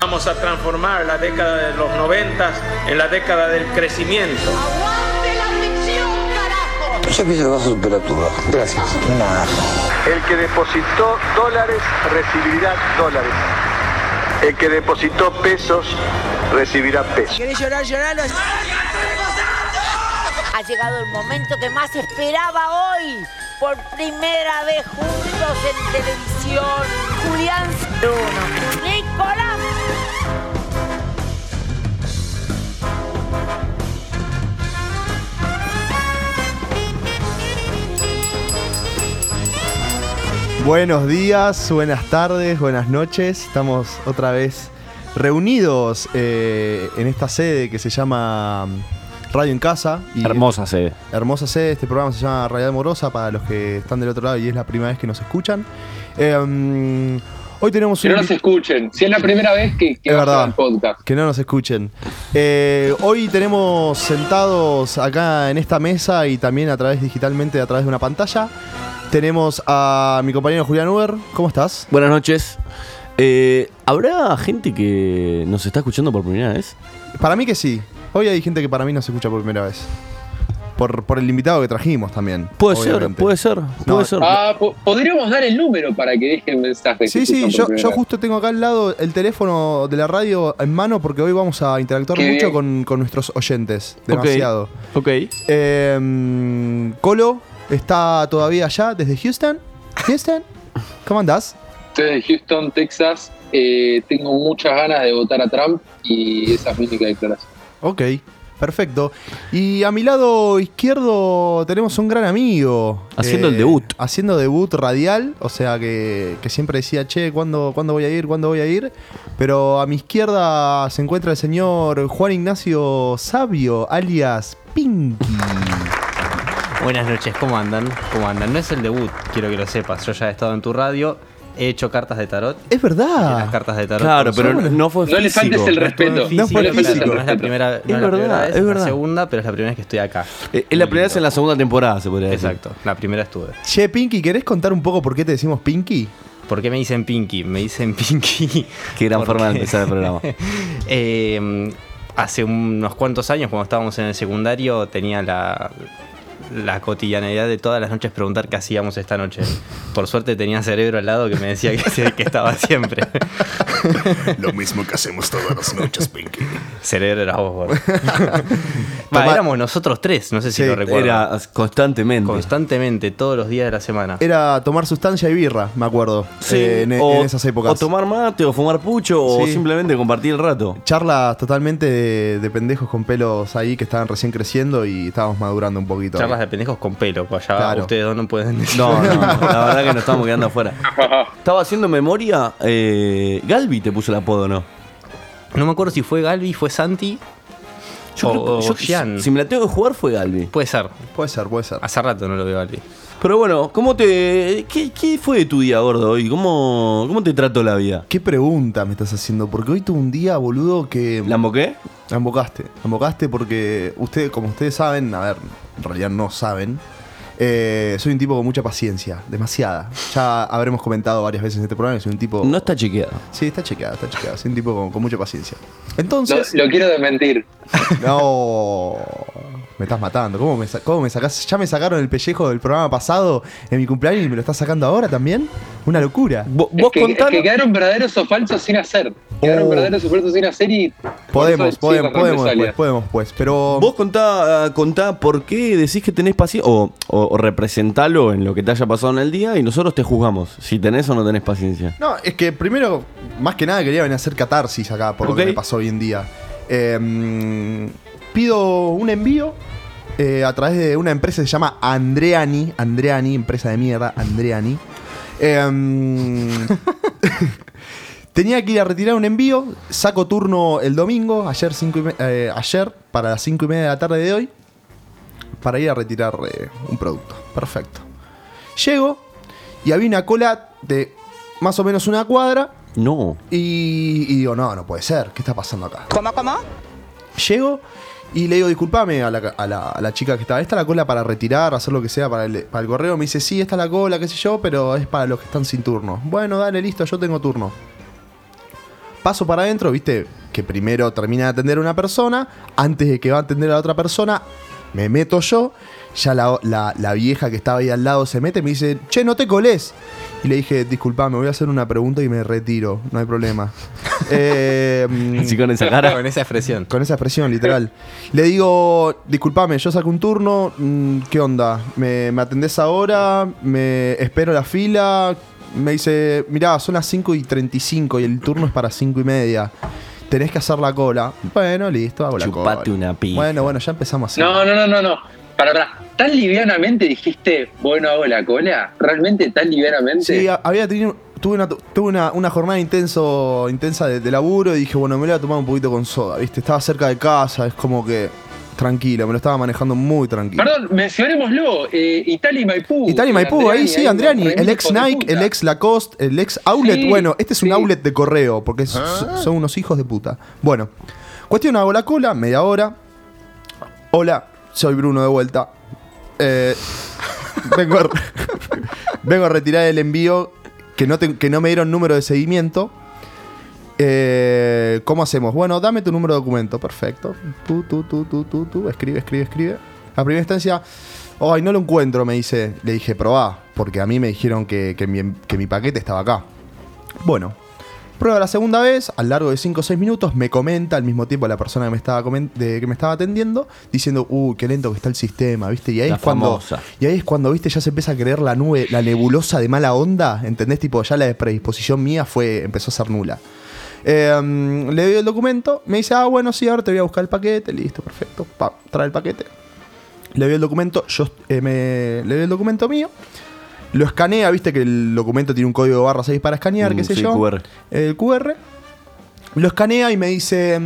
Vamos a transformar la década de los noventas en la década del crecimiento. ¡Aguante la ficción, carajo! Yo pienso que vas a superar todo. Gracias. Nada. El que depositó dólares recibirá dólares. El que depositó pesos recibirá pesos. ¿Querés llorar, lloralo? Ha llegado el momento que más esperaba hoy. Por primera vez juntos en televisión. Julián Bruno. Nicolás. Buenos días, buenas tardes, buenas noches. Estamos otra vez reunidos eh, en esta sede que se llama mm, Radio en Casa. y- Hermosa sede. Hermosa sede, este programa se llama Realidad Morosa para los que están del otro lado y es la primera vez que nos escuchan. Eh, mm, hoy tenemos Que un no nos escuchen. Si es la primera vez que, que Es verdad. podcast. Que no nos escuchen. Eh, hoy tenemos sentados acá en esta mesa y también a través digitalmente a través de una pantalla. Tenemos a mi compañero Julián Uber. ¿Cómo estás? Buenas noches. Eh, ¿Habrá gente que nos está escuchando por primera vez? Para mí que sí. Hoy hay gente que para mí no se escucha por primera vez. Por, por el invitado que trajimos también. Puede ser, puede ser, No, puede ser. Ah, po- podríamos dar el número para que dejen mensajes. Sí, sí, yo, yo justo tengo acá al lado el teléfono de la radio en mano porque hoy vamos a interactuar Qué mucho con, con nuestros oyentes. Demasiado. Ok. Eh, mm, Colo está todavía allá desde Houston. Houston, ¿cómo andás? Estoy de Houston, Texas. Eh, tengo muchas ganas de votar a Trump y esa es mi única declaración. Ok, perfecto. Y a mi lado izquierdo tenemos un gran amigo. eh, Haciendo el debut. Haciendo debut radial, o sea que, que siempre decía, che, ¿cuándo, ¿cuándo voy a ir? ¿Cuándo voy a ir? Pero a mi izquierda se encuentra el señor Juan Ignacio Sabio, alias Pinky. Buenas noches, ¿cómo andan? ¿Cómo andan? No es el debut, quiero que lo sepas. Yo ya he estado en tu radio, he hecho cartas de tarot. Es y Las verdad. cartas de tarot. Claro, pero buenas. no fue No le físico. faltes el no respeto. No fue físico, físico. No es la primera, no es la verdad, primera vez, es es verdad. la segunda, pero es la primera vez que estoy acá. Eh, es la primera vez en la segunda temporada, se podría decir. Exacto, la primera estuve. Che, Pinky, ¿querés contar un poco por qué te decimos Pinky? ¿Por qué me dicen Pinky? Me dicen Pinky. Qué gran porque, forma de empezar el programa. eh, hace unos cuantos años, cuando estábamos en el secundario, tenía la, la cotidianidad de todas las noches preguntar qué hacíamos esta noche. Por suerte tenía cerebro al lado que me decía que, que estaba siempre. Lo mismo que hacemos todas las noches, Pinky. Cerebro era vos, Tomá- éramos nosotros tres, no sé si Sí, lo recuerdo. Era constantemente. Constantemente, todos los días de la semana. Era tomar sustancia y birra, me acuerdo. Sí, eh, en, o, en esas épocas. o tomar mate, o fumar pucho, o simplemente compartir el rato. charlas totalmente de, de pendejos con pelos ahí que estaban recién creciendo y estábamos madurando un poquito. Charlas de pendejos con pelo, pues allá Claro. ustedes dos no pueden decir. No, no, la verdad que nos estamos quedando afuera. Estaba haciendo memoria, eh, Galvi te puso el apodo, ¿no? No me acuerdo si fue Galvi, fue Santi Yo o, creo que- o yo- Gian. si me la tengo que jugar fue Galvi. Puede ser. Puede ser, puede ser. Hace rato no lo veo Galvi. Pero bueno, ¿cómo te. ¿Qué, qué fue de tu día, gordo, hoy? ¿Cómo, ¿Cómo te trató la vida? ¿Qué pregunta me estás haciendo? Porque hoy tuve un día, boludo, que... ¿La emboqué? La embocaste. La embocaste porque ustedes, como ustedes saben, a ver, en realidad no saben, eh, soy un tipo con mucha paciencia, demasiada. Ya habremos comentado varias veces en este programa que soy un tipo... No está chequeado. Sí, está chequeado, está chequeado. Soy un tipo con, con mucha paciencia. Lo, Entonces... lo quiero desmentir. No, me estás matando. ¿Cómo me, cómo me sacás? Ya me sacaron el pellejo del programa pasado en mi cumpleaños y me lo estás sacando ahora también. Una locura. Vos, Es vos que, es que quedaron verdaderos o falsos sin hacer. Quedaron Oh. verdaderos o falsos sin hacer y. Podemos, eso podemos, podemos, pues, podemos, pues. Pero Vos contá, ah, contá por qué decís que tenés paciencia o, o, o representalo en lo que te haya pasado en el día y nosotros te juzgamos si tenés o no tenés paciencia. no, es que primero, más que nada quería venir a hacer catarsis acá por lo que me pasó hoy en día. Eh, pido un envío eh, a través de una empresa que se llama Andreani, Andreani, empresa de mierda, Andreani. Eh, Tenía que ir a retirar un envío, saco turno el domingo, ayer, cinco y me- eh, ayer para las 5 y media de la tarde de hoy, para ir a retirar eh, un producto. Perfecto. Llego y había una cola de más o menos una cuadra No. y, y digo, no, no puede ser, ¿qué está pasando acá? ¿Cómo, cómo? Llego y le digo, disculpame a la, a la- chica que estaba, ¿esta es la cola para retirar, hacer lo que sea para el, para el correo? Me dice, sí, esta es la cola, qué sé yo, pero es para los que están sin turno. Bueno, dale, listo, yo tengo turno. paso para adentro, viste, que primero termina de atender a una persona, antes de que va a atender a la otra persona, me meto yo, ya la, la- la vieja que estaba ahí al lado se mete y me dice, che, no te colés. Y le dije, disculpa, me voy a hacer una pregunta y me retiro, no hay problema. Eh, Así con esa cara. Con esa expresión. con esa expresión, literal. Le digo, disculpame, yo saco un turno, mm, ¿qué onda? ¿Me, me atendés ahora? ¿Me espero la fila? Me dice, mirá, son las 5 y 35 y el turno es para 5 y media. Tenés que hacer la cola. Bueno, listo, hago la Chupate cola. una pija. Bueno, bueno, ya empezamos así. No, no, no, no, no. Para, para. ¿Tan livianamente dijiste, bueno, hago la cola? ¿Realmente tan livianamente? Sí, había tenido. Tuve una, tuve una, una jornada intenso, intensa de, de laburo y dije, bueno, me lo voy a tomar un poquito con soda, ¿viste? Estaba cerca de casa, es como que tranquilo, me lo estaba manejando muy tranquilo. Perdón, mencionémoslo. Eh, Italia y Maipú. Italia y Maipú, ahí sí, Andriani, el ex Nike, el ex Lacoste, el ex outlet. Sí, bueno, este es un outlet de correo, porque es- son unos hijos de puta. Bueno, cuestión, hago la cola, media hora. Hola, soy Bruno de vuelta. Eh, vengo, a, vengo a retirar el envío que no, te- que no me dieron número de seguimiento. Eh, ¿Cómo hacemos? Bueno, dame tu número de documento. Perfecto. Tú, tú, tú, tú, tú, tú. Escribe, escribe, escribe. A primera instancia, ay, no lo encuentro, me dice. Le dije, probá, porque a mí me dijeron que, que mi, que mi paquete estaba acá. Bueno, prueba la segunda vez, al largo de 5 o 6 minutos, me comenta al mismo tiempo la persona que me estaba, de- que me estaba atendiendo, diciendo, uy, qué lento que está el sistema, ¿viste? Y ahí La es cuando. Y ahí es cuando, viste, ya se empieza a creer la nube, la nebulosa de mala onda, ¿entendés? Tipo, ya la predisposición mía fue, empezó a ser nula. Eh, le doy el documento, me dice, ah, bueno, sí, ahora te voy a buscar el paquete, listo, perfecto, pa, trae el paquete. Le doy el documento, yo eh, me, le doy el documento mío, lo escanea, viste que el documento tiene un código de barra 6 para escanear, Mm, qué sé sí, yo. QR. El QR. Lo escanea y me dice,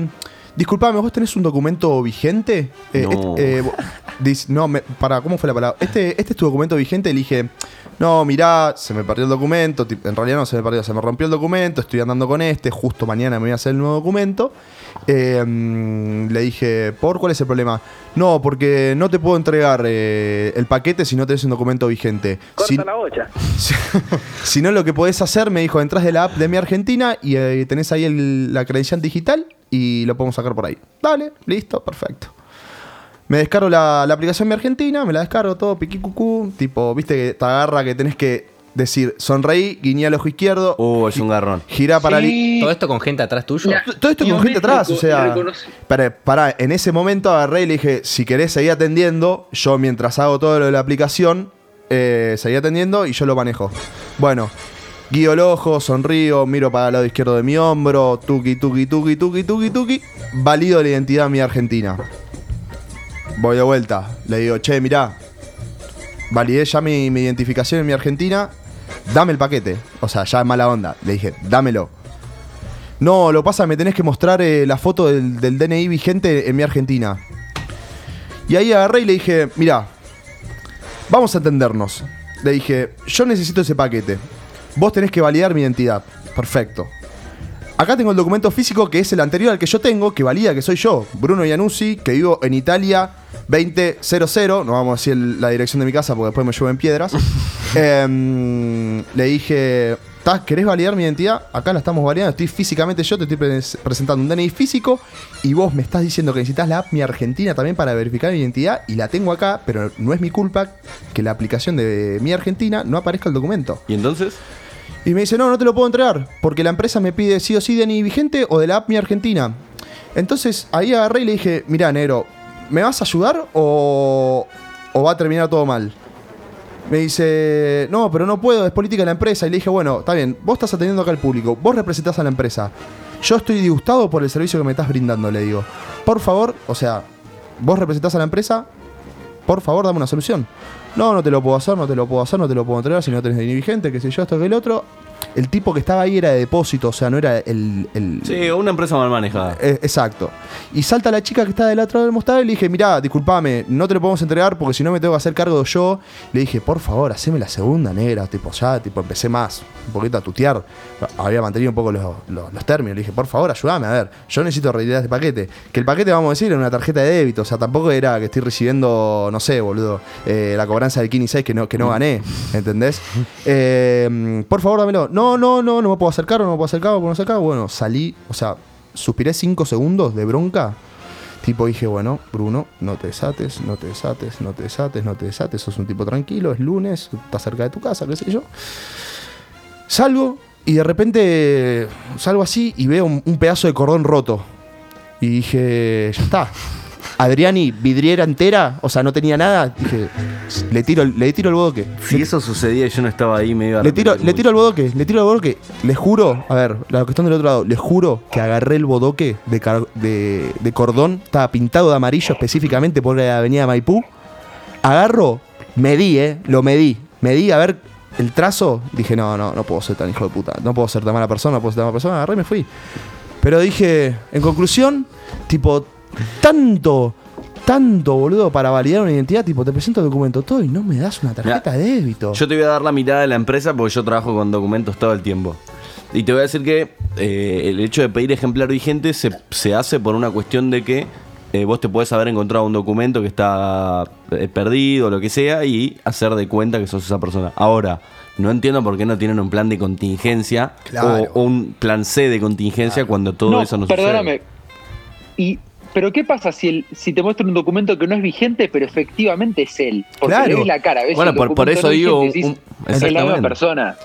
disculpame, ¿vos tenés un documento vigente? Eh, No. este, eh, vo- dice, no, me- para, ¿cómo fue la palabra? Este, este es tu documento vigente. Le dije, no, mirá, se me perdió el documento. En realidad no se me perdió, se me rompió el documento. Estoy andando con este. Justo mañana me voy a hacer el nuevo documento. Eh, mm, le dije, ¿por cuál es el problema? No, porque no te puedo entregar eh, el paquete si no tenés un documento vigente. Si- Corta la bocha. si, si no, lo que podés hacer, me dijo, entras de la app de mi Argentina y eh, tenés ahí el- la credencial digital y lo podemos sacar por ahí. Dale, listo, perfecto. Me descargo la, la aplicación Mi Argentina, me la descargo todo, piqui cucú, tipo, viste que te agarra que tenés que decir, sonreí, guiñé al ojo izquierdo, Uh, es un garrón. girá para li- Todo esto con gente atrás tuyo. Ya. todo esto con gente atrás, o sea. Para, para, en ese momento agarré y le dije, si querés seguir atendiendo, yo mientras hago todo lo de la aplicación, eh, seguí atendiendo y yo lo manejo. Bueno, guío el ojo, sonrío, miro para el lado izquierdo de mi hombro, tuki, tuki, tuki, tuki, tuki, tuki, valido la identidad mi argentina. Voy de vuelta, le digo, che, mirá, validé ya mi, mi identificación en mi Argentina, dame el paquete. O sea, ya es mala onda. Le dije, dámelo. No, lo pasa, me tenés que mostrar eh, la foto del, del DNI vigente en mi Argentina. Y ahí agarré y le dije, mirá, vamos a entendernos. Le dije, yo necesito ese paquete. Vos tenés que validar mi identidad. Perfecto. Acá tengo el documento físico que es el anterior al que yo tengo, que valida que soy yo, Bruno Iannuzzi, que vivo en Italia 2000. No vamos a decir la dirección de mi casa porque después me llueven piedras. Em, le dije, "¿Tás- ¿querés validar mi identidad? Acá la estamos validando. Estoy físicamente yo, te estoy pres- presentando un DNI físico y vos me estás diciendo que necesitas la app Mi Argentina también para verificar mi identidad y la tengo acá, pero no es mi culpa que la aplicación de Mi Argentina no aparezca el documento. ¿Y entonces? Y me dice, no, no te lo puedo entregar, porque la empresa me pide sí o sí DNI vigente o de la app Mi Argentina. Entonces ahí agarré y le dije, mira, negro, ¿me vas a ayudar o, o va a terminar todo mal? Me dice, no, pero no puedo, es política de la empresa. Y le dije, bueno, está bien, vos estás atendiendo acá al público, vos representás a la empresa. Yo estoy disgustado por el servicio que me estás brindando, le digo. Por favor, o sea, vos representás a la empresa, por favor, dame una solución. No, no te lo puedo hacer, no te lo puedo hacer, no te lo puedo entregar si no tenés DNI vigente, qué sé yo, esto que el otro. El tipo que estaba ahí era de depósito, o sea, no era el. el- Sí, una empresa mal manejada. eh, exacto. Y salta la chica que está del otro lado del mostrador y le dije, mirá, disculpame, no te lo podemos entregar porque si no me tengo que hacer cargo yo. Le dije, por favor, haceme la segunda negra. Tipo, ya, tipo, empecé más, un poquito a tutear. Había mantenido un poco los, los- los términos. Le dije, por favor, ayúdame, a ver, yo necesito retirar este paquete. Que el paquete, vamos a decir, era una tarjeta de débito. O sea, tampoco era que estoy recibiendo, no sé, boludo, eh, la cobranza del Kini 6 que no, que no gané. ¿Entendés? Eh, por favor, dámelo. No, no, no, no, no me puedo acercar, no me puedo acercar, no me puedo acercar. Bueno, salí, o sea, suspiré cinco segundos de bronca. Tipo dije, bueno, Bruno, no te desates, no te desates, no te desates, no te desates, sos un tipo tranquilo, es lunes, estás cerca de tu casa, qué sé yo. Salgo y de repente salgo así y veo un pedazo de cordón roto. Y dije, ya está. Adriani, vidriera entera, o sea, no tenía nada. Dije, le tiro, le tiro el bodoque. Si eso sucedía y yo no estaba ahí, me iba a Le tiro, le tiro el bodoque, le tiro el bodoque. Les juro, a ver, la cuestión del otro lado, les juro que agarré el bodoque de, de, de cordón, estaba pintado de amarillo específicamente por la avenida Maipú. Agarro, medí, eh, lo medí. Medí a ver el trazo. Dije, no, no, no puedo ser tan hijo de puta. No puedo ser tan mala persona, no puedo ser tan mala persona. Agarré y me fui. Pero dije, en conclusión, tipo, tanto, tanto, boludo, para validar una identidad, tipo, te presento el documento todo y no me das una tarjeta de débito. Yo te voy a dar la mitad de la empresa porque yo trabajo con documentos todo el tiempo. Y te voy a decir que eh, el hecho de pedir ejemplar vigente se, se hace por una cuestión de que eh, vos te puedes haber encontrado un documento que está eh, perdido o lo que sea y hacer de cuenta que sos esa persona. Ahora, no entiendo por qué no tienen un plan de contingencia Claro. o, o un plan C de contingencia cuando todo eso no perdóname. sucede. Y, pero ¿qué pasa si, el, si te muestra un documento que no es vigente, pero efectivamente es él? Porque Claro. le ves la cara, ves Bueno, el por- por eso no digo, vigente y un- decís, es la misma persona.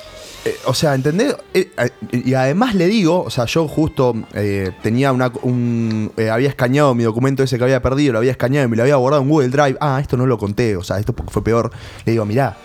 Eh, o sea, ¿entendés? Eh, eh, y además le digo, o sea, yo justo eh, tenía una, un, eh, había escaneado mi documento ese que había perdido, lo había escaneado y me lo había guardado en Google Drive. Ah, esto no lo conté, o sea, esto porque fue peor. Le digo, mirá,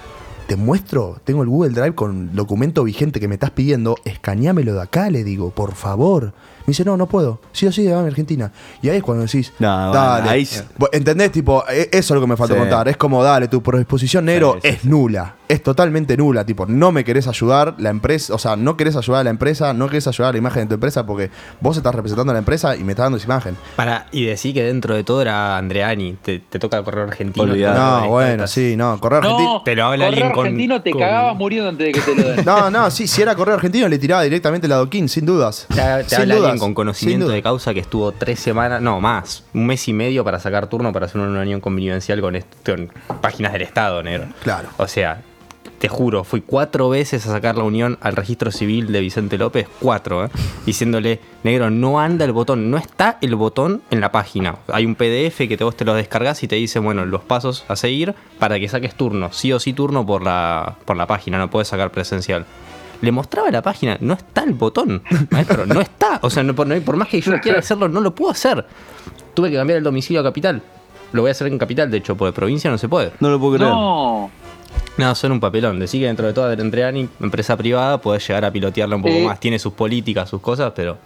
te muestro, tengo el Google Drive con documento vigente que me estás pidiendo, escaneámelo de acá, le digo, por favor. Me dice, no, no puedo. Sí o sí, va a Argentina. Y ahí es cuando decís, No, bueno, dale. ahí sí. Vos ¿Entendés? Tipo, eh, eso es lo que me falta Sí. contar. Es como, dale, tu predisposición negro Sí, sí, es nula. Es totalmente nula. Tipo, no me querés ayudar la empresa. O sea, no querés ayudar a la empresa, no querés ayudar a la imagen de tu empresa porque vos estás representando a la empresa y me estás dando esa imagen. Para, y decir que dentro de todo era Andreani, te, te toca correr argentino. No, bueno, sí, no. Correr argentino. No, Te lo habla alguien con- argentino te con- cagabas muriendo antes de que te lo den. No, no, sí, si era correr argentino le tiraba directamente el adoquín, sin dudas. Te, te Sin habla dudas, alguien con conocimiento de causa que estuvo tres semanas, no más, un mes y medio para sacar turno para hacer una unión convivencial con, con páginas del Estado, negro. Claro. O sea, te juro, fui cuatro veces a sacar la unión al registro civil de Vicente López, cuatro, ¿eh? diciéndole, negro, no anda el botón, no está el botón en la página. Hay un PDF que te, vos te lo descargas y te dice, bueno, los pasos a seguir para que saques turno, sí o sí turno por la, por la página, no puedes sacar presencial. Le mostraba la página, no está el botón, maestro, no está. O sea, no, por, no- por más que yo quiera hacerlo, no lo puedo hacer. Tuve que cambiar el domicilio a capital. Lo voy a hacer en capital, de hecho, porque provincia no se puede. No lo puedo creer. No. No, son un papelón. Decir que dentro de toda Entreani, empresa privada, podés llegar a pilotearla un poco Eh. más. Tiene sus políticas, sus cosas, pero.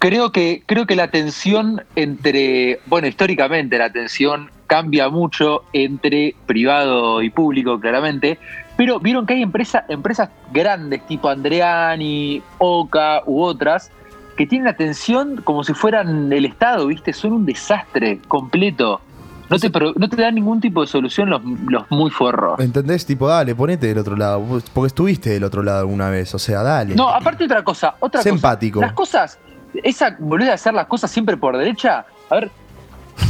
Creo que, creo que la tensión entre, bueno, históricamente la tensión cambia mucho entre privado y público, claramente, pero vieron que hay empresa, empresas grandes tipo Andreani, Oca u otras que tienen atención como si fueran el Estado, ¿viste? Son un desastre completo. No te, no te dan ningún tipo de solución los, los muy forros. ¿Entendés? Tipo, dale, ponete del otro lado. Porque estuviste del otro lado alguna vez. O sea, dale. No, aparte otra cosa, otra Sé cosa. empático. Las cosas, esa volver de hacer las cosas siempre por derecha, a ver,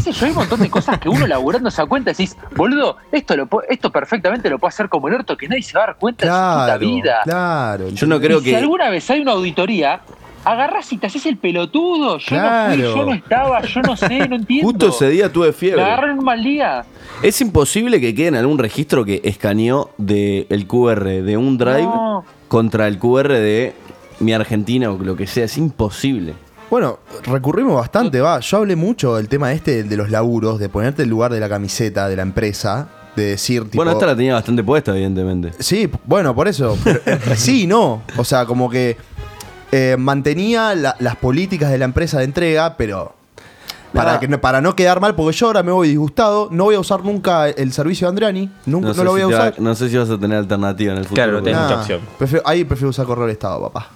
qué yo, hay un montón de cosas que uno laburando se da cuenta y decís, boludo, esto lo puedo- esto perfectamente lo puede hacer como el orto, que nadie se va a dar cuenta de su puta Claro, vida. claro. Yo no creo y si que. alguna vez hay una auditoría, agarrás y te haces el pelotudo, yo no Claro. fui, yo no estaba, yo no sé, no entiendo. Justo ese día tuve fiebre. agarré en un mal día. Es imposible que quede en algún registro que escaneó del QR de un drive No. contra el QR de mi Argentina o lo que sea. Es imposible. Bueno, recurrimos bastante, va. Yo hablé mucho del tema este de los laburos, de ponerte el lugar de la camiseta de la empresa, de decir, tipo. Bueno, esta la tenía bastante puesta, evidentemente. Sí, bueno, por eso. Pero, eh, sí, no. O sea, como que eh, mantenía la- las políticas de la empresa de entrega, pero para, que, no- para no quedar mal, porque yo ahora me voy disgustado, no voy a usar nunca el servicio de Andriani, nunca, no, sé lo si voy a va- usar. no sé si vas a tener alternativa en el futuro. Claro, no tenés mucha opción. prefiero- ahí prefiero usar correo del Estado, papá.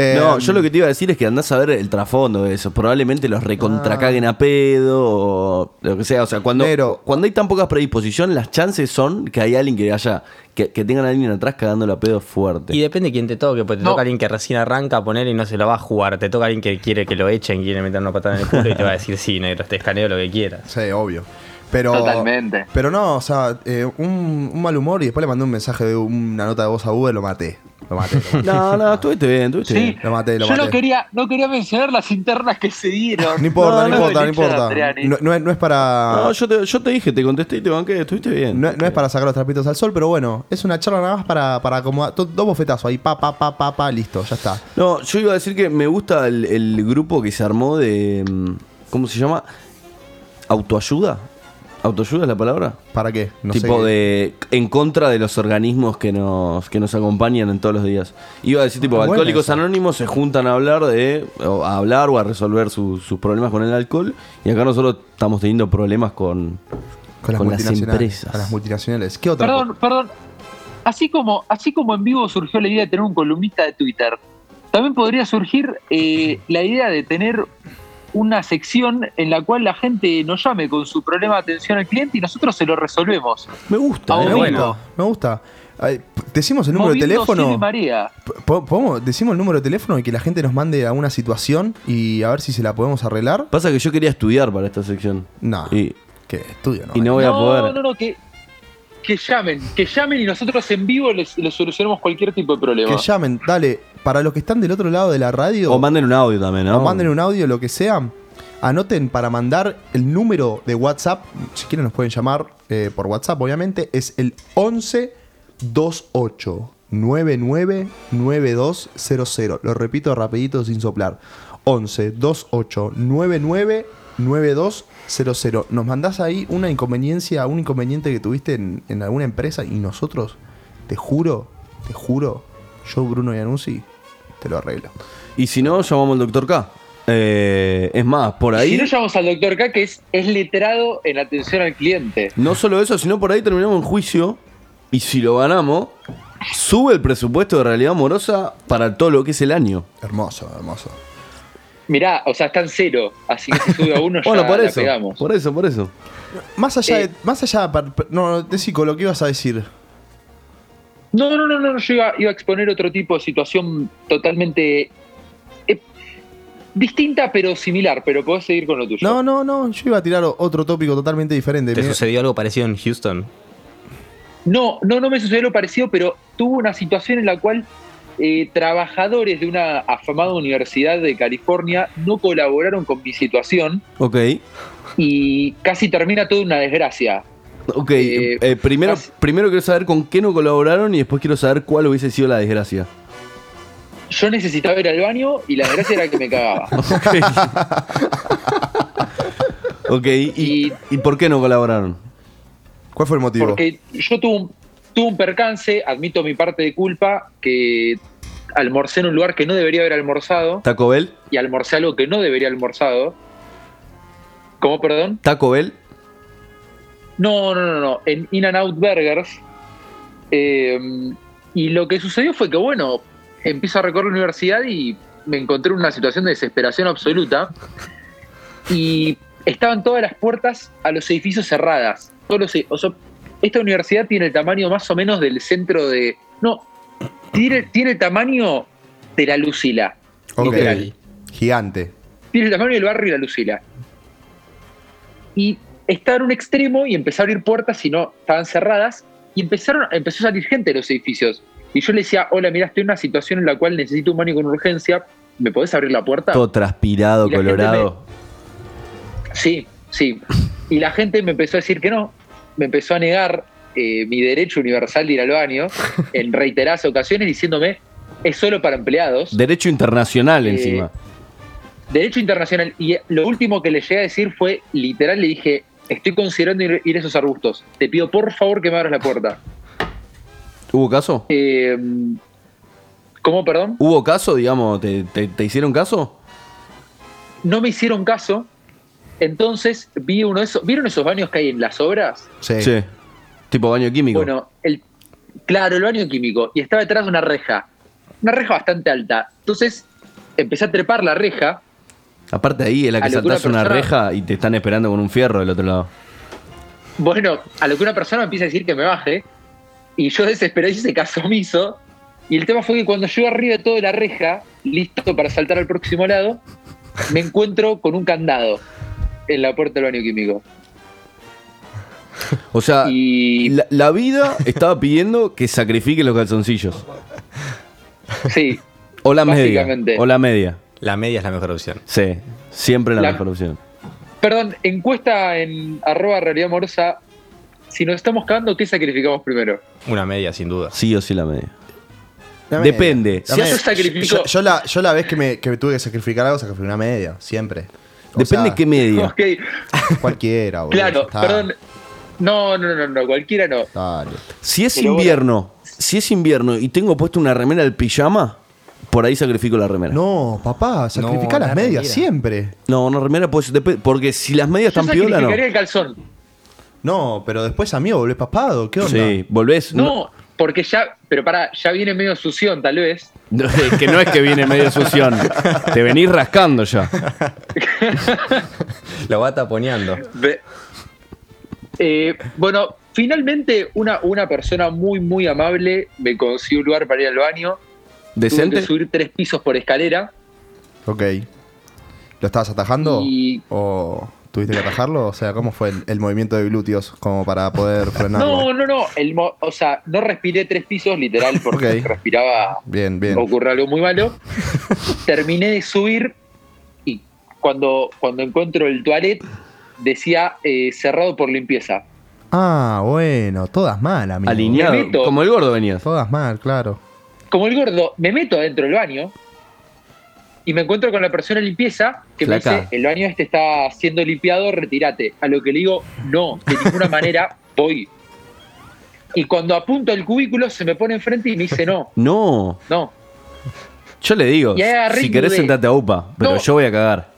Eh, No, yo lo que te iba a decir es que andás a ver el trasfondo de eso. Probablemente los recontracaguen Ah. a pedo o lo que sea. O sea, cuando, Pero- cuando hay tan pocas predisposición, las chances son que hay alguien que haya, que, que tengan a alguien atrás cagándolo a pedo fuerte. Y depende de quién te toque, porque te No. toca alguien que recién arranca a poner y no se lo va a jugar. Te toca alguien que quiere que lo echen, quiere meter una patada en el culo y te va a decir, sí, negro, te escaneo lo que quieras. Sí, obvio. Pero, Totalmente. Pero no, o sea, eh, un, un mal humor y después le mandé un mensaje de una nota de voz a Uber, lo maté. Lo maté. Lo maté. No, no, estuviste bien, estuviste Sí. bien. Lo maté, lo Yo maté. no quería, no quería mencionar las internas que se dieron. No importa, no, No, importa, no importa. No, no es, no es para. No, yo te, yo te dije, te contesté y te banqué, estuviste bien. No, no es para sacar los trapitos al sol, pero bueno, es una charla nada más para, para acomodar. to- Dos bofetazos ahí, pa, pa, pa, pa, pa, listo, ya está. No, yo iba a decir que me gusta el, el grupo que se armó de. mm, ¿Cómo se llama? ¿Autoayuda? ¿Autoayuda es la palabra? ¿Para qué? No tipo de. En contra de los organismos que nos, que nos acompañan en todos los días. Iba a decir, tipo, Ah, alcohólicos esa. anónimos se juntan a hablar de. o a hablar o a resolver su- sus problemas con el alcohol. Y acá nosotros estamos teniendo problemas con. Con las con las multinacionales. empresas. Con las multinacionales. ¿Qué otra? Perdón, perdón. Así como, así como en vivo surgió la idea de tener un columnista de Twitter, también podría surgir eh, la idea de tener una sección en la cual la gente nos llame con su problema de atención al cliente y nosotros se lo resolvemos. Me gusta, eh. me gusta, me gusta. Ay, decimos el número de Moviendo teléfono. marea. Po- ¿Podemos, decimos el número de teléfono y que la gente nos mande a una situación y a ver si se la podemos arreglar. Pasa que yo quería estudiar para esta sección. No. Y, Que estudio, ¿no? y no voy a no, poder. no, no, que, que llamen, que llamen y nosotros en vivo les, les solucionamos cualquier tipo de problema. Que llamen, dale, para los que están del otro lado de la radio. O manden un audio también, ¿no? o manden un audio, lo que sea. Anoten para mandar el número de WhatsApp. Si quieren, nos pueden llamar eh, por WhatsApp, obviamente. Es el 11 28 99 9200. Lo repito rapidito sin soplar. 11 28 99 9200. Nos mandás ahí una inconveniencia, un inconveniente que tuviste en, en alguna empresa y nosotros, te juro, te juro, yo, Bruno Iannuzzi, te lo arreglo. Y si no, llamamos al doctor K. Eh, es más, por ahí. Si no llamamos al doctor K, que es, es letrado en atención al cliente. No solo eso, sino por ahí terminamos en juicio. Y si lo ganamos, sube el presupuesto de realidad amorosa para todo lo que es el año. Hermoso, hermoso. Mirá, o sea, está en cero, así que si sube a uno ya Bueno, por la eso. pegamos. Por eso, por eso. Más allá Eh, de. Más allá. No, Decico, lo que ibas a decir. No, no, no, no, yo iba, iba a exponer otro tipo de situación totalmente eh, distinta pero similar, pero podés seguir con lo tuyo. No, no, no. Yo iba a tirar otro tópico totalmente diferente. ¿Te Me- sucedió algo parecido en Houston? No, no, no me sucedió lo parecido, pero tuve una situación en la cual eh, trabajadores de una afamada universidad de California no colaboraron con mi situación Ok. y casi termina toda una desgracia. Ok. Eh, eh, primero, casi- primero quiero saber con qué no colaboraron y después quiero saber cuál hubiese sido la desgracia. Yo necesitaba ir al baño y la desgracia era que me cagaba. Ok. ¿Y, y por qué no colaboraron? ¿Cuál fue el motivo? Porque yo tuve un, tuve un percance, admito mi parte de culpa, que almorcé en un lugar que no debería haber almorzado ¿Taco Bell? y almorcé algo que no debería haber almorzado. ¿Cómo, perdón? ¿Taco Bell? No, no, no, no. En In and Out Burgers. Eh, y lo que sucedió fue que, bueno, empiezo a recorrer la universidad y me encontré en una situación de desesperación absoluta. Y estaban todas las puertas a los edificios cerradas. Todos los, o sea, esta universidad tiene el tamaño más o menos del centro de. No, tiene, tiene el tamaño de la Lucila. Ok. literal. Gigante. Tiene el tamaño del barrio y la Lucila. Y estaba en un extremo y empezó a abrir puertas y no, estaban cerradas. Y empezaron, empezó a salir gente de los edificios. Y yo le decía, hola, mira, estoy en una situación en la cual necesito un baño con urgencia. ¿Me podés abrir la puerta? Todo transpirado, colorado. Sí, sí. Y la gente me empezó a decir que no. Me empezó a negar eh, mi derecho universal de ir al baño en reiteradas ocasiones diciéndome, es solo para empleados. Derecho internacional Eh, encima. Derecho internacional. Y lo último que le llegué a decir fue, literal, le dije, estoy considerando ir, ir a esos arbustos. Te pido por favor que me abras la puerta. ¿Hubo caso? Eh, ¿Cómo, perdón? ¿Hubo caso, digamos? ¿Te, te- te hicieron caso? No me hicieron caso. Entonces vi uno de esos. ¿Vieron esos baños que hay en las obras? Sí. Sí. Tipo baño químico. Bueno, el, claro, el baño químico. Y estaba detrás de una reja. Una reja bastante alta. Entonces empecé a trepar la reja. Aparte ahí es la que una saltás una reja y te están esperando con un fierro del otro lado. Bueno, a lo que una persona me empieza a decir que me baje. Y yo desesperado hice caso omiso. Y el tema fue que cuando llego arriba de toda la reja, listo para saltar al próximo lado, me encuentro con un candado en la puerta del baño químico. O sea, Y la, la vida estaba pidiendo que sacrifique los calzoncillos. sí, O la media. Básicamente. O la media. La media es la mejor opción. Sí, siempre la, La- mejor opción. perdón, encuesta en arroba realidad amorosa. Si nos estamos cagando, ¿qué sacrificamos primero? Una media, sin duda. Sí o sí la media. La media. Depende. La Si media. Yo sacrifico- Yo, yo la, yo la vez que me, que me tuve que sacrificar algo, sacrifiqué una media, siempre. O Depende sea, qué media. Ok, Cualquiera, boludo. claro, está. perdón. No, no, no, no, cualquiera no. Dale. Si es Pero bueno. invierno, si es invierno y tengo puesto una remera del pijama, por ahí sacrifico la remera. No, No, papá, sacrifica No, las la medias remera. siempre. no, remera pues, dep- porque si las medias Yo están piola, no. el calzón. No, pero después amigo, volvés papado, ¿qué onda? Sí, volvés. No, porque ya, pero para, ya viene medio sución, tal vez. No, es que no es que viene medio sución. Te venís rascando ya. Lo va taponeando. Eh, bueno, finalmente una, una persona muy, muy amable me consiguió un lugar para ir al baño. Tuve ¿Decente? que subir tres pisos por escalera. Ok. ¿Lo estabas atajando? Y- ¿O tuviste que atajarlo? O sea, ¿cómo fue el, el movimiento de glúteos como para poder frenarlo? No, no, no. El mo- o sea, no respiré tres pisos literal porque respiraba Bien, bien. ocurre algo muy malo. Terminé de subir y cuando, cuando encuentro el toilet decía eh, cerrado por limpieza. Ah, bueno, todas mal, amigo. Alineado. Me meto. Como el gordo venías. Todas mal, claro. Como el gordo, me meto adentro del baño y me encuentro con la persona de limpieza que me dice, el baño este está siendo limpiado, retírate. A lo que le digo, no, de ninguna manera voy. Y cuando apunto al cubículo se me pone enfrente y me dice, no, No. no. Yo le digo, si querés dudé. sentate a UPA, pero No. yo voy a cagar.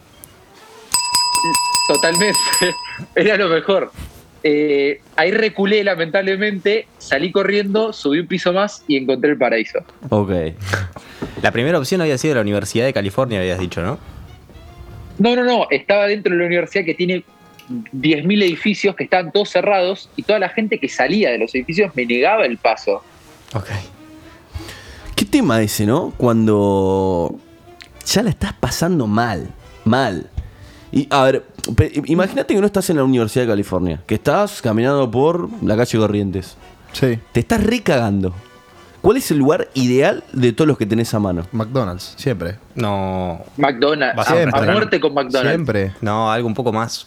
Totalmente. Era lo mejor. Eh, ahí reculé, lamentablemente, salí corriendo, subí un piso más y encontré el paraíso. Ok. La primera opción había sido la Universidad de California, habías dicho, ¿no? No, no, no. Estaba dentro de la universidad que tiene 10.000 edificios que estaban todos cerrados y toda la gente que salía de los edificios me negaba el paso. Ok. ¿Qué tema ese, no? Cuando ya la estás pasando mal, mal. Y a ver, pe- imagínate que no estás en la Universidad de California, que estás caminando por la calle Corrientes. Sí. Te estás recagando. ¿Cuál es el lugar ideal de todos los que tenés a mano? McDonald's, siempre. No. McDonald's. Vas A, Siempre. a muerte con McDonald's. Siempre. No, algo un poco más.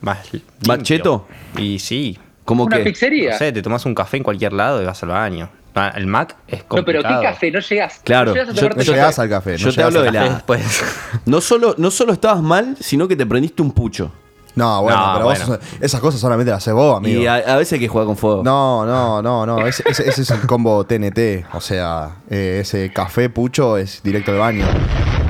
Más. ¿Más limpio. cheto? Y sí. ¿Cómo Una que? pizzería. No sé, te tomás un café en cualquier lado y vas al baño. El Mac es No, pero complicado. ¿qué café? No llegás. Claro, No a yo- llegás al café. no yo te hablo de la-. Después. No solo, no solo estabas mal, sino que te prendiste un pucho. No, bueno, No, pero bueno. vos esas cosas solamente las haces vos, amigo. Y a, a veces hay que jugar con fuego. No, no, no, no. Ese, ese- ese es el combo TNT. O sea, eh, ese café pucho es directo al baño.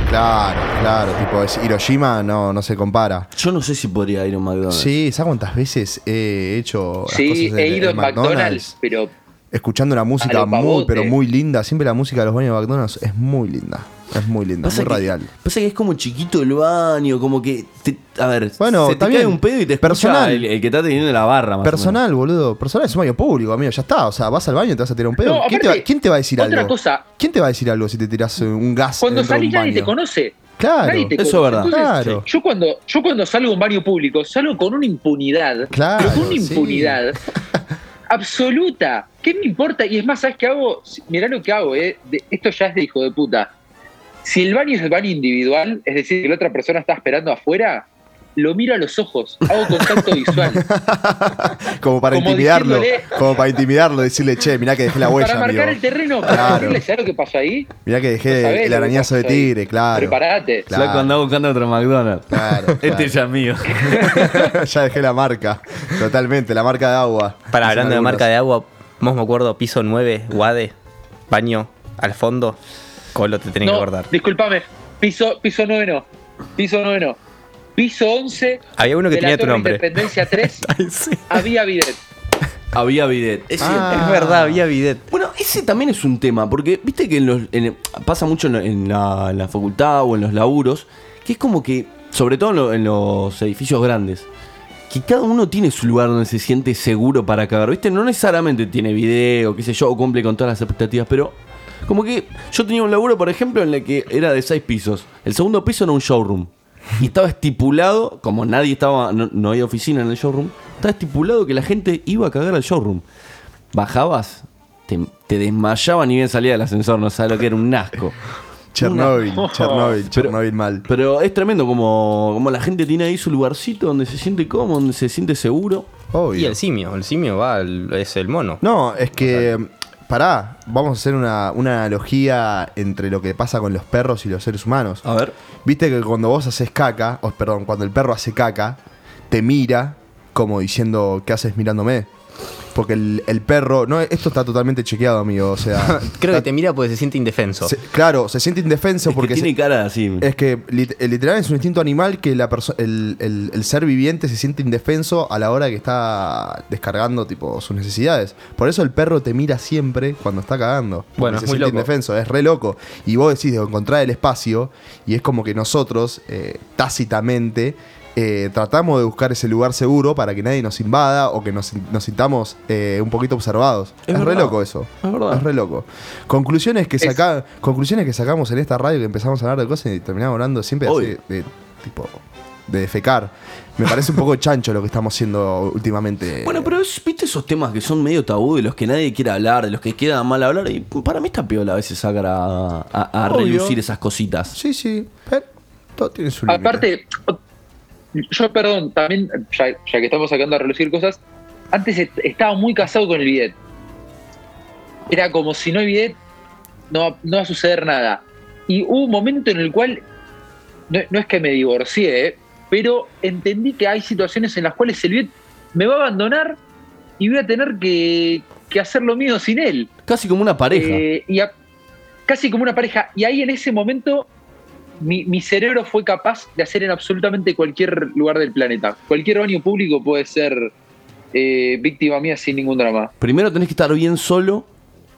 Claro, claro. Tipo, es Hiroshima, no, no se compara. Yo no sé si podría ir a un McDonald's. Sí, ¿sabes cuántas veces he hecho las Sí, cosas he ido en en McDonald's, pero Escuchando una música muy, pavote. pero muy linda. Siempre la música de los baños de McDonald's es muy linda. Es muy linda, Pasa muy que, radial. Pasa que es como chiquito el baño, como que. te- a ver, Bueno, se te cae bien. un pedo y te escucha Personal. el, el que está teniendo la barra, más o Personal, boludo. Personal es un baño público, amigo. Ya está. O sea, vas al baño y te vas a tirar un pedo. No, ¿Quién, te va, aparte, quién te va a decir otra algo? cosa. ¿Quién te va a decir algo si te tiras eh, un gas cuando salís nadie te conoce. Claro, Nadie te eso es verdad. Entonces, Claro. Yo cuando, yo cuando salgo a un baño público, salgo con una impunidad. Claro, pero con una sí. impunidad absoluta. ¿Qué me importa? Y es más, ¿sabes qué hago? Mirá lo que hago, ¿eh? Esto ya es de hijo de puta. Si el baño es el baño individual, es decir, que la otra persona está esperando afuera, lo miro a los ojos, hago contacto visual. Como para Como intimidarlo. diciéndole- Como para intimidarlo, decirle, che, mirá que dejé la huella, para marcar amigo. el terreno, para Claro. decirle, ¿sabes lo que pasó ahí? Mirá que dejé el arañazo de ahí. tigre, claro. Preparate. Claro. Flaco anda buscando otro McDonald's. Claro, Este claro. ya es mío. ya dejé la marca. Totalmente, la marca de agua. Para hablando de marca de agua, vos me acuerdo, piso 9, Guade, baño, al fondo. Colo te tenés que acordar. discúlpame. Piso, piso 9 no. Piso 9 no. Piso 11. Había uno que de la tenía tu nombre. Independencia 3. Ay, sí. había bidet. Había bidet. Es Ah. Es verdad, había bidet. Bueno, ese también es un tema, porque viste que en los, en- pasa mucho en, la- en la, en la facultad o en los laburos, que es como que, sobre todo en, lo- en los edificios grandes, que cada uno tiene su lugar donde se siente seguro para cagar, ¿viste? No necesariamente tiene video, qué sé yo, o cumple con todas las expectativas, pero como que yo tenía un laburo, por ejemplo, en el que era de seis pisos. El segundo piso era un showroom. Y estaba estipulado, como nadie estaba, no, no había oficina en el showroom, Estaba estipulado que la gente iba a cagar al showroom. Bajabas, te, te desmayaban ni bien salía del ascensor, no sabes lo que era un asco. Chernobyl, Una- Chernobyl, Pero- Chernobyl mal. Pero es tremendo como, como la gente tiene ahí su lugarcito donde se siente cómodo, donde se siente seguro. Obvio. Y el simio, el simio va, es el mono. No, es que. Pará, vamos a hacer una, una analogía entre lo que pasa con los perros y los seres humanos. A ver. Viste que cuando vos haces caca, o perdón, cuando el perro hace caca, te mira como diciendo, ¿qué haces mirándome? Porque el, el perro. No, esto está totalmente chequeado, amigo. O sea. Creo que te mira porque se siente indefenso. se- claro, se siente indefenso porque. que tiene se- cara así. es que lit- eh, literal es un instinto animal que la el, el- el ser viviente se siente indefenso a la hora que está descargando tipo sus necesidades. Por eso el perro te mira siempre cuando está cagando. Bueno, se es muy siente loco. indefenso, es re loco. Y vos decís de encontrar el espacio y es como que nosotros, eh, tácitamente, eh, tratamos de buscar ese lugar seguro para que nadie nos invada o que nos, nos sintamos eh, un poquito observados. Es Es, re loco eso. Es verdad. Es re loco. Conclusiones que, saca, conclusiones que sacamos en esta radio que empezamos a hablar de cosas y terminamos hablando siempre así de, tipo de defecar. Me parece un poco chancho lo que estamos haciendo últimamente. Bueno, pero es- viste esos temas que son medio tabú, de los que nadie quiere hablar, de los que queda mal hablar. Y para mí está piola a veces sacar a, a- a relucir esas cositas. Sí, sí. Pero todo tiene su límite. Aparte, yo perdón, también, ya, ya que estamos sacando a relucir cosas, antes est- estaba muy casado con el bidet. Era como si no hay bidet, no, va- no va a suceder nada. Y hubo un momento en el cual, no, no es que me divorcié, ¿eh? pero entendí que hay situaciones en las cuales el bidet me va a abandonar y voy a tener que, que hacer lo mío sin él. Casi como una pareja. Eh, y a- casi como una pareja. Y ahí en ese momento mi, mi cerebro fue capaz de hacer en absolutamente cualquier lugar del planeta. Cualquier baño público puede ser eh, víctima mía sin ningún drama. Primero tenés que estar bien solo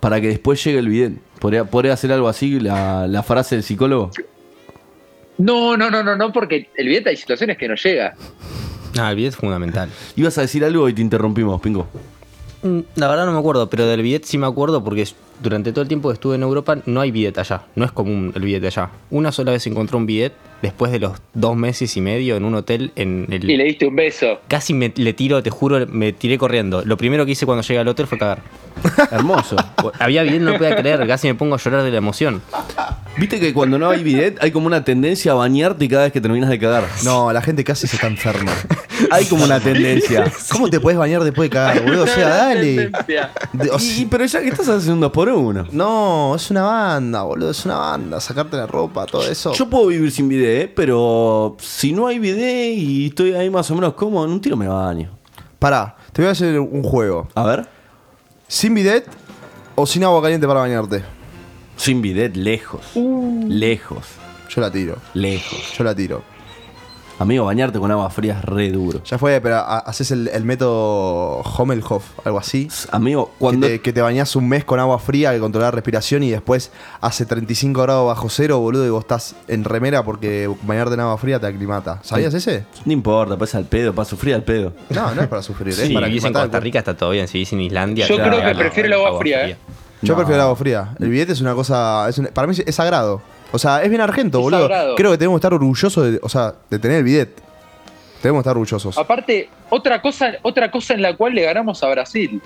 para que después llegue el video. ¿Podría, podría hacer algo así la, la frase del psicólogo? No, no, no, no, no, porque el billete hay situaciones que no llega. Ah, el bidet es fundamental. Ibas a decir algo y te interrumpimos, Pingo. Mm, La verdad no me acuerdo, pero del bidet sí me acuerdo porque durante todo el tiempo que estuve en Europa no hay bidet allá. No es común el bidet allá. Una sola vez encontré un bidet después de los dos meses y medio en un hotel en el... Y le diste un beso. Casi me, le tiro, te juro, me tiré corriendo. Lo primero que hice cuando llegué al hotel fue cagar. Hermoso. Había bidet, no lo podía creer, casi me pongo a llorar de la emoción. Viste que cuando no hay bidet hay como una tendencia a bañarte cada vez que terminas de cagar. No, la gente casi se está enferma. Hay como una tendencia. ¿Cómo te puedes bañar después de cagar, boludo? O sea, dale. De- o Y, pero ya que estás haciendo dos por uno. no, es una banda, boludo. Es una banda. Sacarte la ropa, todo eso. Yo puedo vivir sin bidet, ¿eh? pero si no hay bidet y estoy ahí más o menos cómodo, en un tiro me baño. Pará, te voy a hacer un juego. A ver. ¿Sin bidet o sin agua caliente para bañarte? Sin bidet, lejos. Lejos. Yo la tiro. Lejos. Yo la tiro. Amigo, bañarte con agua fría es re duro. Ya fue, pero ha- haces el, el método Hommelhoff, algo así. Amigo, Cuando... Que, te, que te bañás un mes con agua fría que controlar la respiración y después hace 35 grados bajo cero, boludo, y vos estás en remera porque bañarte en agua fría te aclimata. ¿Sabías ese? No importa, pasa al pedo, para sufrir al pedo. No, no es para sufrir, es Si para vivís en aclimatar Costa Rica está todo bien, si vivís en Islandia... Yo claro, creo que no, prefiero el agua fría, ¿eh? Yo No. prefiero el agua fría. El billete es una cosa. es un- para mí es sagrado. O sea, es bien argento, Es boludo. sagrado. Creo que tenemos que estar orgullosos de, o sea, de tener el bidet. Tenemos que estar orgullosos. Aparte, otra cosa, otra cosa en la cual le ganamos a Brasil.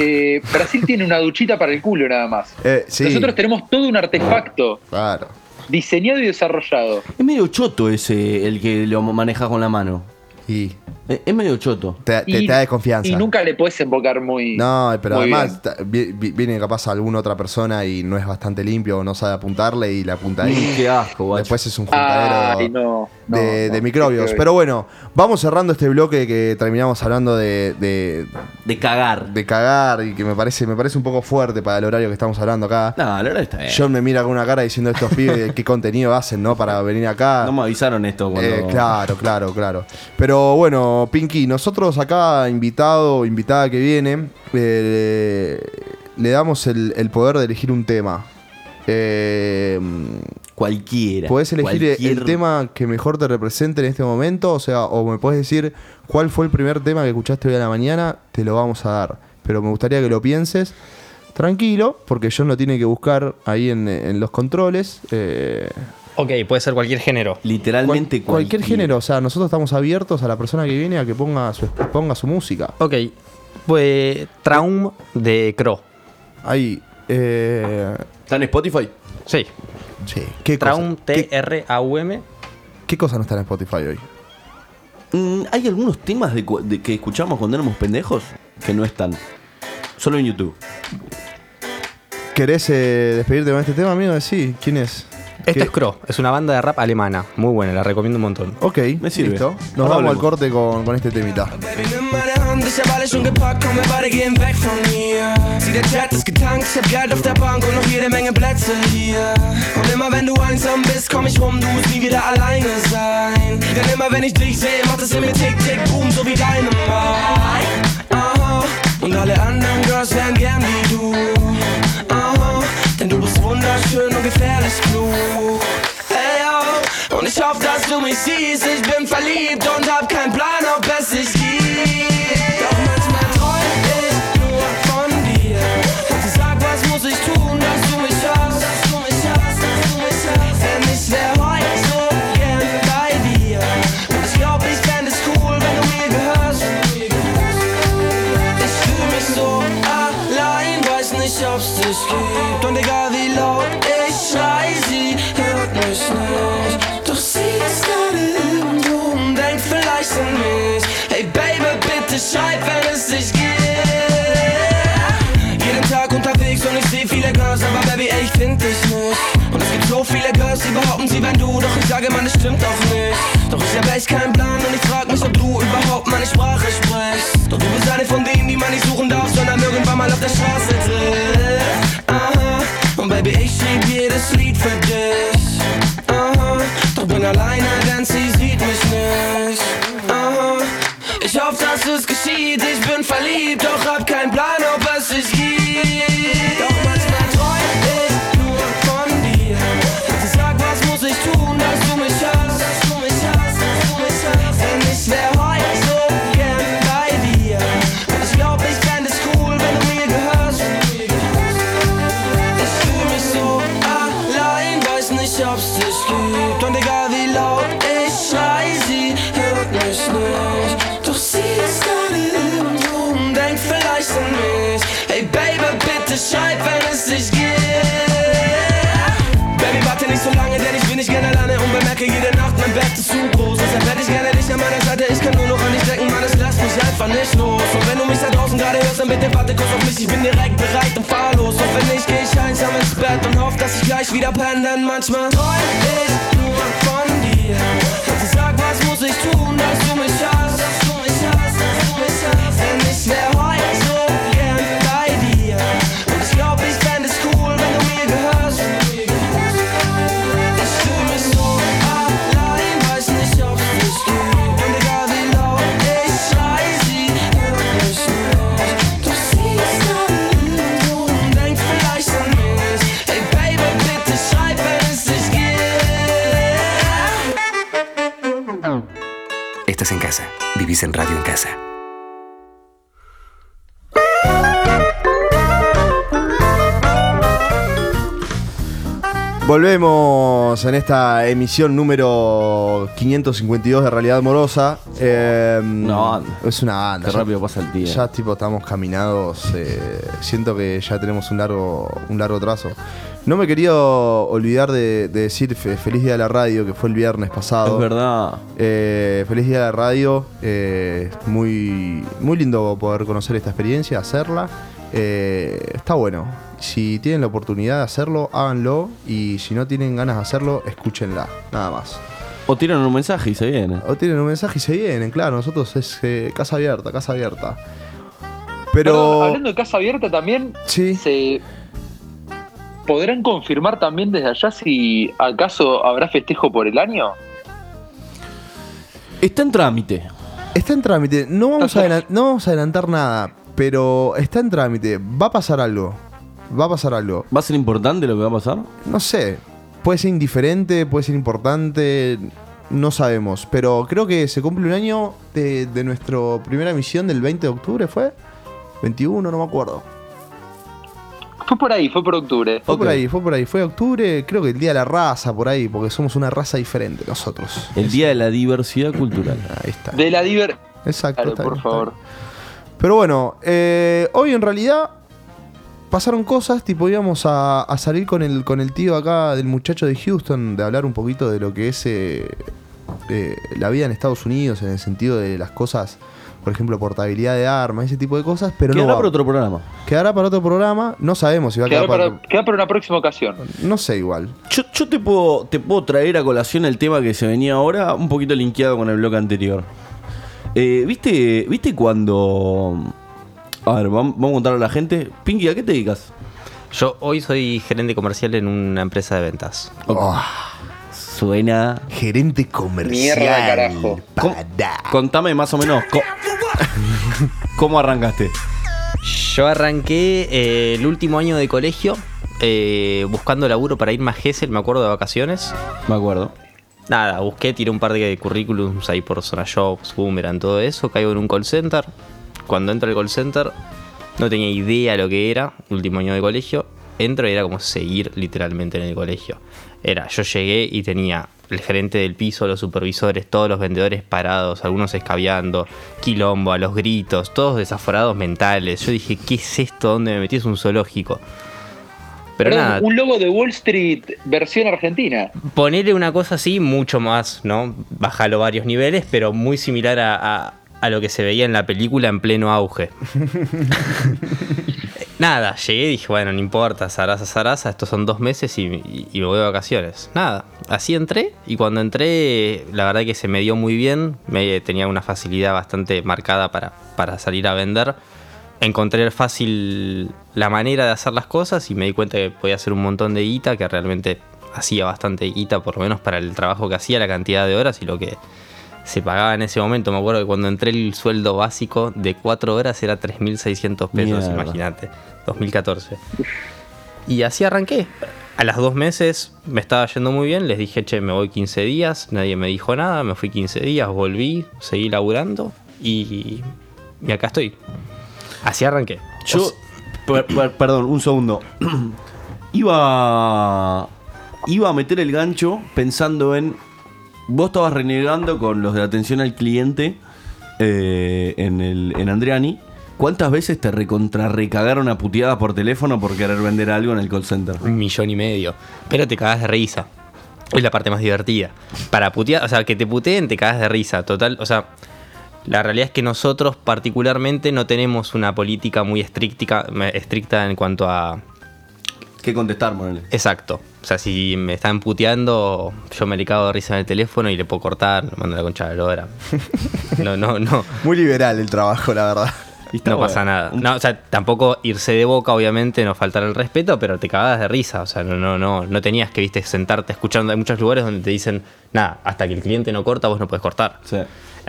Eh, Brasil tiene una duchita para el culo nada más. Eh, sí, Nosotros tenemos todo un artefacto claro. diseñado y desarrollado. Es medio choto ese, el que lo manejas con la mano. Y Es, es medio choto. te, te- Y- te da desconfianza. Y nunca le puedes embocar muy. No, pero muy además bien. viene capaz alguna otra persona y no es bastante limpio o no sabe apuntarle y la apunta ahí. Mm, qué asco, guacho. Después es un juntadero Ay, no. no, de, no, de microbios. Pero bueno, vamos cerrando este bloque que terminamos hablando de, de, De cagar. de cagar y que me parece, me parece un poco fuerte para el horario que estamos hablando acá. No, la verdad está bien. John me mira con una cara diciendo estos pibes qué contenido hacen, ¿no? Para venir acá. No me avisaron esto cuando. Eh, claro, claro, claro. Pero bueno, Pinky, nosotros acá, invitado, invitada que viene, eh, le damos el, el poder de elegir un tema. Eh, Cualquiera. ¿Podés elegir el- Cualquier- el tema que mejor te represente en este momento? O sea, o me puedes decir cuál fue el primer tema que escuchaste hoy a la mañana, te lo vamos a dar. Pero me gustaría que lo pienses tranquilo, porque John lo tiene que buscar ahí en, en los controles. Eh, Ok, puede ser cualquier género. Literalmente Cual- cualquier género, o sea, nosotros estamos abiertos a la persona que viene a que ponga su, ponga su música. Ok, pues Traum de Crow. Ahí, eh, ¿Está en Spotify? Sí. Sí. ¿Qué Traum, T-R-A-U-M. qué cosa no está en Spotify hoy? Mm, ¿Hay algunos temas de que escuchamos cuando éramos pendejos que no están? Solo en YouTube. ¿Querés eh, despedirte con este tema, amigo? Sí, ¿quién es? Esto ¿Qué? es Crow, es una banda de rap alemana. Muy buena, la recomiendo un montón. Ok, Me sirve. listo. Nos Ahora vamos al corte con, con este temita. Baby, nimm meine Hand, ich hab alles schon gepackt, komm, wir beide gehen weg von hier. Sieh, der Chat ist getankt, ich hab Geld auf der Bank und noch jede Menge Plätze hier. Und immer wenn du einsam bist, komm ich rum, du musst nie wieder alleine sein. Denn immer wenn ich dich sehe, macht es in mir tick, tick, boom, so wie deine Aha, und alle anderen Girls wären gern wie du. Wunderschön und gefährlich klug. Ey, yo, und ich hoffe, dass du mich siehst. Ich bin verliebt und hab keinen Plan, ob es sich gibt. Sage, man, das stimmt doch nicht. Doch ich hab echt keinen Plan und ich frag mich, ob du überhaupt meine Sprache sprichst. Doch du bist eine von denen, die man nicht suchen darf, sondern irgendwann mal auf der Straße trifft. Aha, und Baby, ich schrieb jedes Lied für dich. Aha, doch bin alleine, denn sie sieht mich nicht. Aha, ich hoffe, dass es geschieht, ich bin verliebt, doch mich, ich bin direkt bereit und fahr los. Und wenn nicht, geh ich einsam ins Bett und hoffe, dass ich gleich wieder penne, denn manchmal träum ich nur von dir. Und sag, was muss ich tun, dass du mich hast, Volvemos en esta emisión número 552 de Realidad Morosa. Eh, Una banda. Es una banda. Qué Ya- rápido pasa el tiempo. Ya tipo estamos caminados. eh, siento que ya tenemos un largo, un largo trazo. No me quería olvidar de, de decir fe- feliz día de la radio, que fue el viernes pasado. Es verdad. Eh, feliz día de la radio. eh, muy, muy lindo poder conocer esta experiencia, hacerla. Está bueno. Si tienen la oportunidad de hacerlo, háganlo. Y si no tienen ganas de hacerlo, escúchenla. Nada más. O tiran un mensaje y se viene. O tienen un mensaje y se vienen, claro. Nosotros es eh, casa abierta, casa abierta. Pero. Perdón, hablando de casa abierta también, Sí. se podrán confirmar también desde allá si acaso habrá festejo por el año. Está en trámite. Está en trámite. No vamos, a no vamos a adelantar nada, pero está en trámite. Va a pasar algo. Va a pasar algo. ¿Va a ser importante lo que va a pasar? No sé. Puede ser indiferente, puede ser importante. No sabemos. Pero creo que se cumple un año de, de nuestra primera emisión del 20 de octubre, ¿fue? 21, no me acuerdo. Fue por ahí, fue por octubre. Fue por ahí, fue por ahí. Fue octubre, creo que el día de la raza, por ahí, porque somos una raza diferente nosotros. El día de la diversidad cultural. Ahí está. De la diver... Exacto. Claro, está por bien, está favor. bien. Pero bueno, eh, hoy en realidad pasaron cosas, tipo íbamos a, a salir con el, con el tío acá del muchacho de Houston, de hablar un poquito de lo que es eh, eh, la vida en Estados Unidos, en el sentido de las cosas, por ejemplo, portabilidad de armas, ese tipo de cosas, pero Quedará no va- para otro programa. Quedará para otro programa, no sabemos si va a Queda quedar para... para, queda para una próxima ocasión. No sé igual. Yo, yo te, puedo, te puedo traer a colación el tema que se venía ahora, un poquito linkeado con el bloque anterior. Eh, ¿viste, ¿Viste cuando... A ver, vam- vamos a contarle a la gente. Pinky, ¿a qué te dedicas? Yo hoy soy gerente comercial en una empresa de ventas. Suena... Gerente comercial. Mierda, carajo. ¿Cómo- Contame más o menos co- cómo arrancaste. Yo arranqué eh, el último año de colegio eh, buscando laburo para irme a Gessel, me acuerdo de vacaciones. Me acuerdo. Nada, busqué, tiré un par de currículums ahí por Zona Jobs, Boomerang, todo eso. Caigo en un call center. Cuando entro al call center, no tenía idea lo que era, último año de colegio. Entro y era como seguir literalmente en el colegio. Era, yo llegué y tenía el gerente del piso, los supervisores, todos los vendedores parados, algunos escabeando, quilombo, a los gritos, todos desaforados mentales. Yo dije, ¿qué es esto? ¿Dónde me metí? Es un zoológico. Pero Perdón, nada, Un logo de Wall Street versión argentina. ponerle una cosa así, mucho más, ¿no? Bájalo varios niveles, pero muy similar a, a- a lo que se veía en la película en pleno auge. Nada, llegué y dije, bueno, no importa, zaraza, zaraza, estos son dos meses y, y- y me voy de vacaciones. Nada, así entré y cuando entré, la verdad que se me dio muy bien, me, tenía una facilidad bastante marcada para, para salir a vender. Encontré fácil la manera de hacer las cosas y me di cuenta que podía hacer un montón de guita, que realmente hacía bastante guita, por lo menos para el trabajo que hacía, la cantidad de horas y lo que se pagaba en ese momento. Me acuerdo que cuando entré el sueldo básico de 4 horas era 3.600 pesos, imagínate, 2014. Y así arranqué. A las dos meses me estaba yendo muy bien, les dije, che, me voy 15 días, nadie me dijo nada, me fui 15 días, volví, seguí laburando y, y acá estoy. Así arranqué. Yo, per- per- perdón, un segundo. iba, iba a meter el gancho pensando en. Vos estabas renegando con los de atención al cliente eh, en, el, en Andreani. ¿Cuántas veces te recontra recagaron a puteadas por teléfono por querer vender algo en el call center? Un millón y medio. Pero te cagas de risa. Es la parte más divertida. Para putear, o sea, que te puteen, te cagas de risa. Total, o sea, la realidad es que nosotros particularmente no tenemos una política muy estricta en cuanto a... ¿Qué contestar, Morales? Exacto. O sea, si me están puteando, yo me le cago de risa en el teléfono y le puedo cortar, le mando la concha de la. No, no, no. Muy liberal el trabajo, la verdad. No pasa nada. No, o sea, tampoco irse de boca, obviamente, no faltar el respeto, pero te cagabas de risa. O sea, no, no, no, no tenías que, viste, sentarte escuchando. Hay muchos lugares donde te dicen, nada, hasta que el cliente no corta, vos no puedes cortar.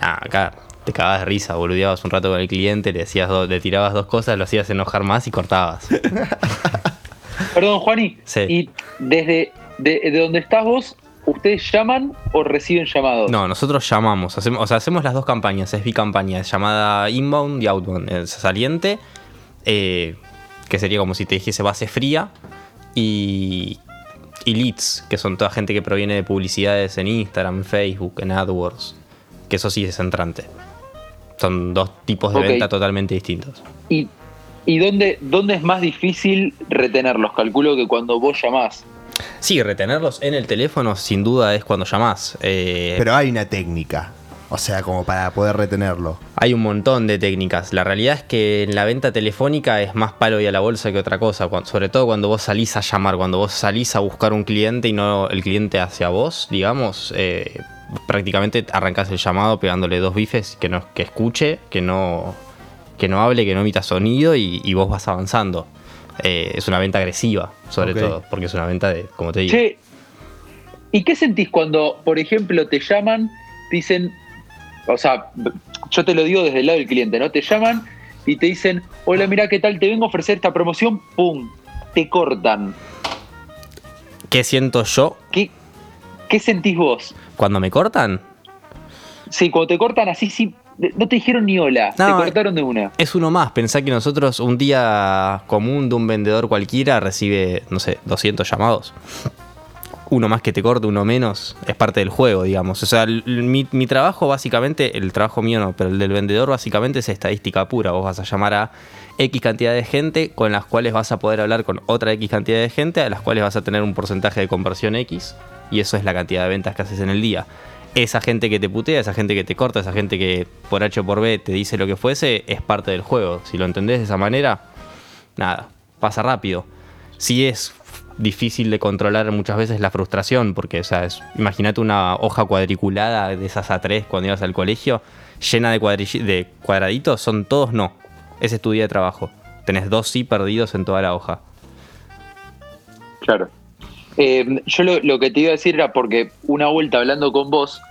Ah, acá te cagabas de risa, boludeabas un rato con el cliente, le decías dos- le tirabas dos cosas, lo hacías enojar más y cortabas. Perdón, Juani. Sí. Y desde de, de donde estás vos, ¿ustedes llaman o reciben llamados? No, nosotros llamamos, hacemos, o sea, hacemos las dos campañas, es bicampaña, es llamada inbound y outbound, es saliente, eh, que sería como si te dijese base fría, y, y leads, que son toda gente que proviene de publicidades en Instagram, en Facebook, en AdWords, que eso sí es entrante. Son dos tipos de venta totalmente distintos. ¿Y, y dónde, dónde es más difícil retenerlos? Calculo que cuando vos llamás. Sí, retenerlos en el teléfono sin duda es cuando llamás. eh, Pero hay una técnica. O sea, como para poder retenerlo. Hay un montón de técnicas. La realidad es que en la venta telefónica es más palo y a la bolsa que otra cosa. Sobre todo cuando vos salís a llamar, cuando vos salís a buscar un cliente y no el cliente hacia vos, digamos, eh, prácticamente arrancás el llamado pegándole dos bifes que, no, que escuche, que no, que no hable, que no emita sonido y, y vos vas avanzando. Eh, es una venta agresiva, sobre todo, porque es una venta de, como te digo. Che, ¿y qué sentís cuando, por ejemplo, te llaman, te dicen, o sea, yo te lo digo desde el lado del cliente, ¿no? Te llaman y te dicen, hola, mira, ¿qué tal? Te vengo a ofrecer esta promoción, ¡pum! Te cortan. ¿Qué siento yo ¿Qué, qué sentís vos? cuando me cortan? Sí, cuando te cortan así, sí, no te dijeron ni hola, te No, cortaron de una. Es uno más. Pensá que nosotros un día común de un vendedor cualquiera recibe, no sé, 200 llamados. Uno más que te corte, uno menos, es parte del juego, digamos. O sea, mi, mi trabajo básicamente, el trabajo mío no, pero el del vendedor básicamente es estadística pura. Vos vas a llamar a X cantidad de gente con las cuales vas a poder hablar con otra X cantidad de gente, a las cuales vas a tener un porcentaje de conversión X, y eso es la cantidad de ventas que haces en el día. Esa gente que te putea, esa gente que te corta, esa gente que por H o por B te dice lo que fuese, es parte del juego. Si lo entendés de esa manera, nada, pasa rápido. Sí es difícil de controlar muchas veces la frustración, porque, o sea, imagínate una hoja cuadriculada de esas A3 cuando ibas al colegio, llena de, cuadraditos, son todos no. Ese es tu día de trabajo. Tenés dos sí perdidos en toda la hoja. Claro. Eh, yo lo que te iba a decir era porque una vuelta hablando con vos,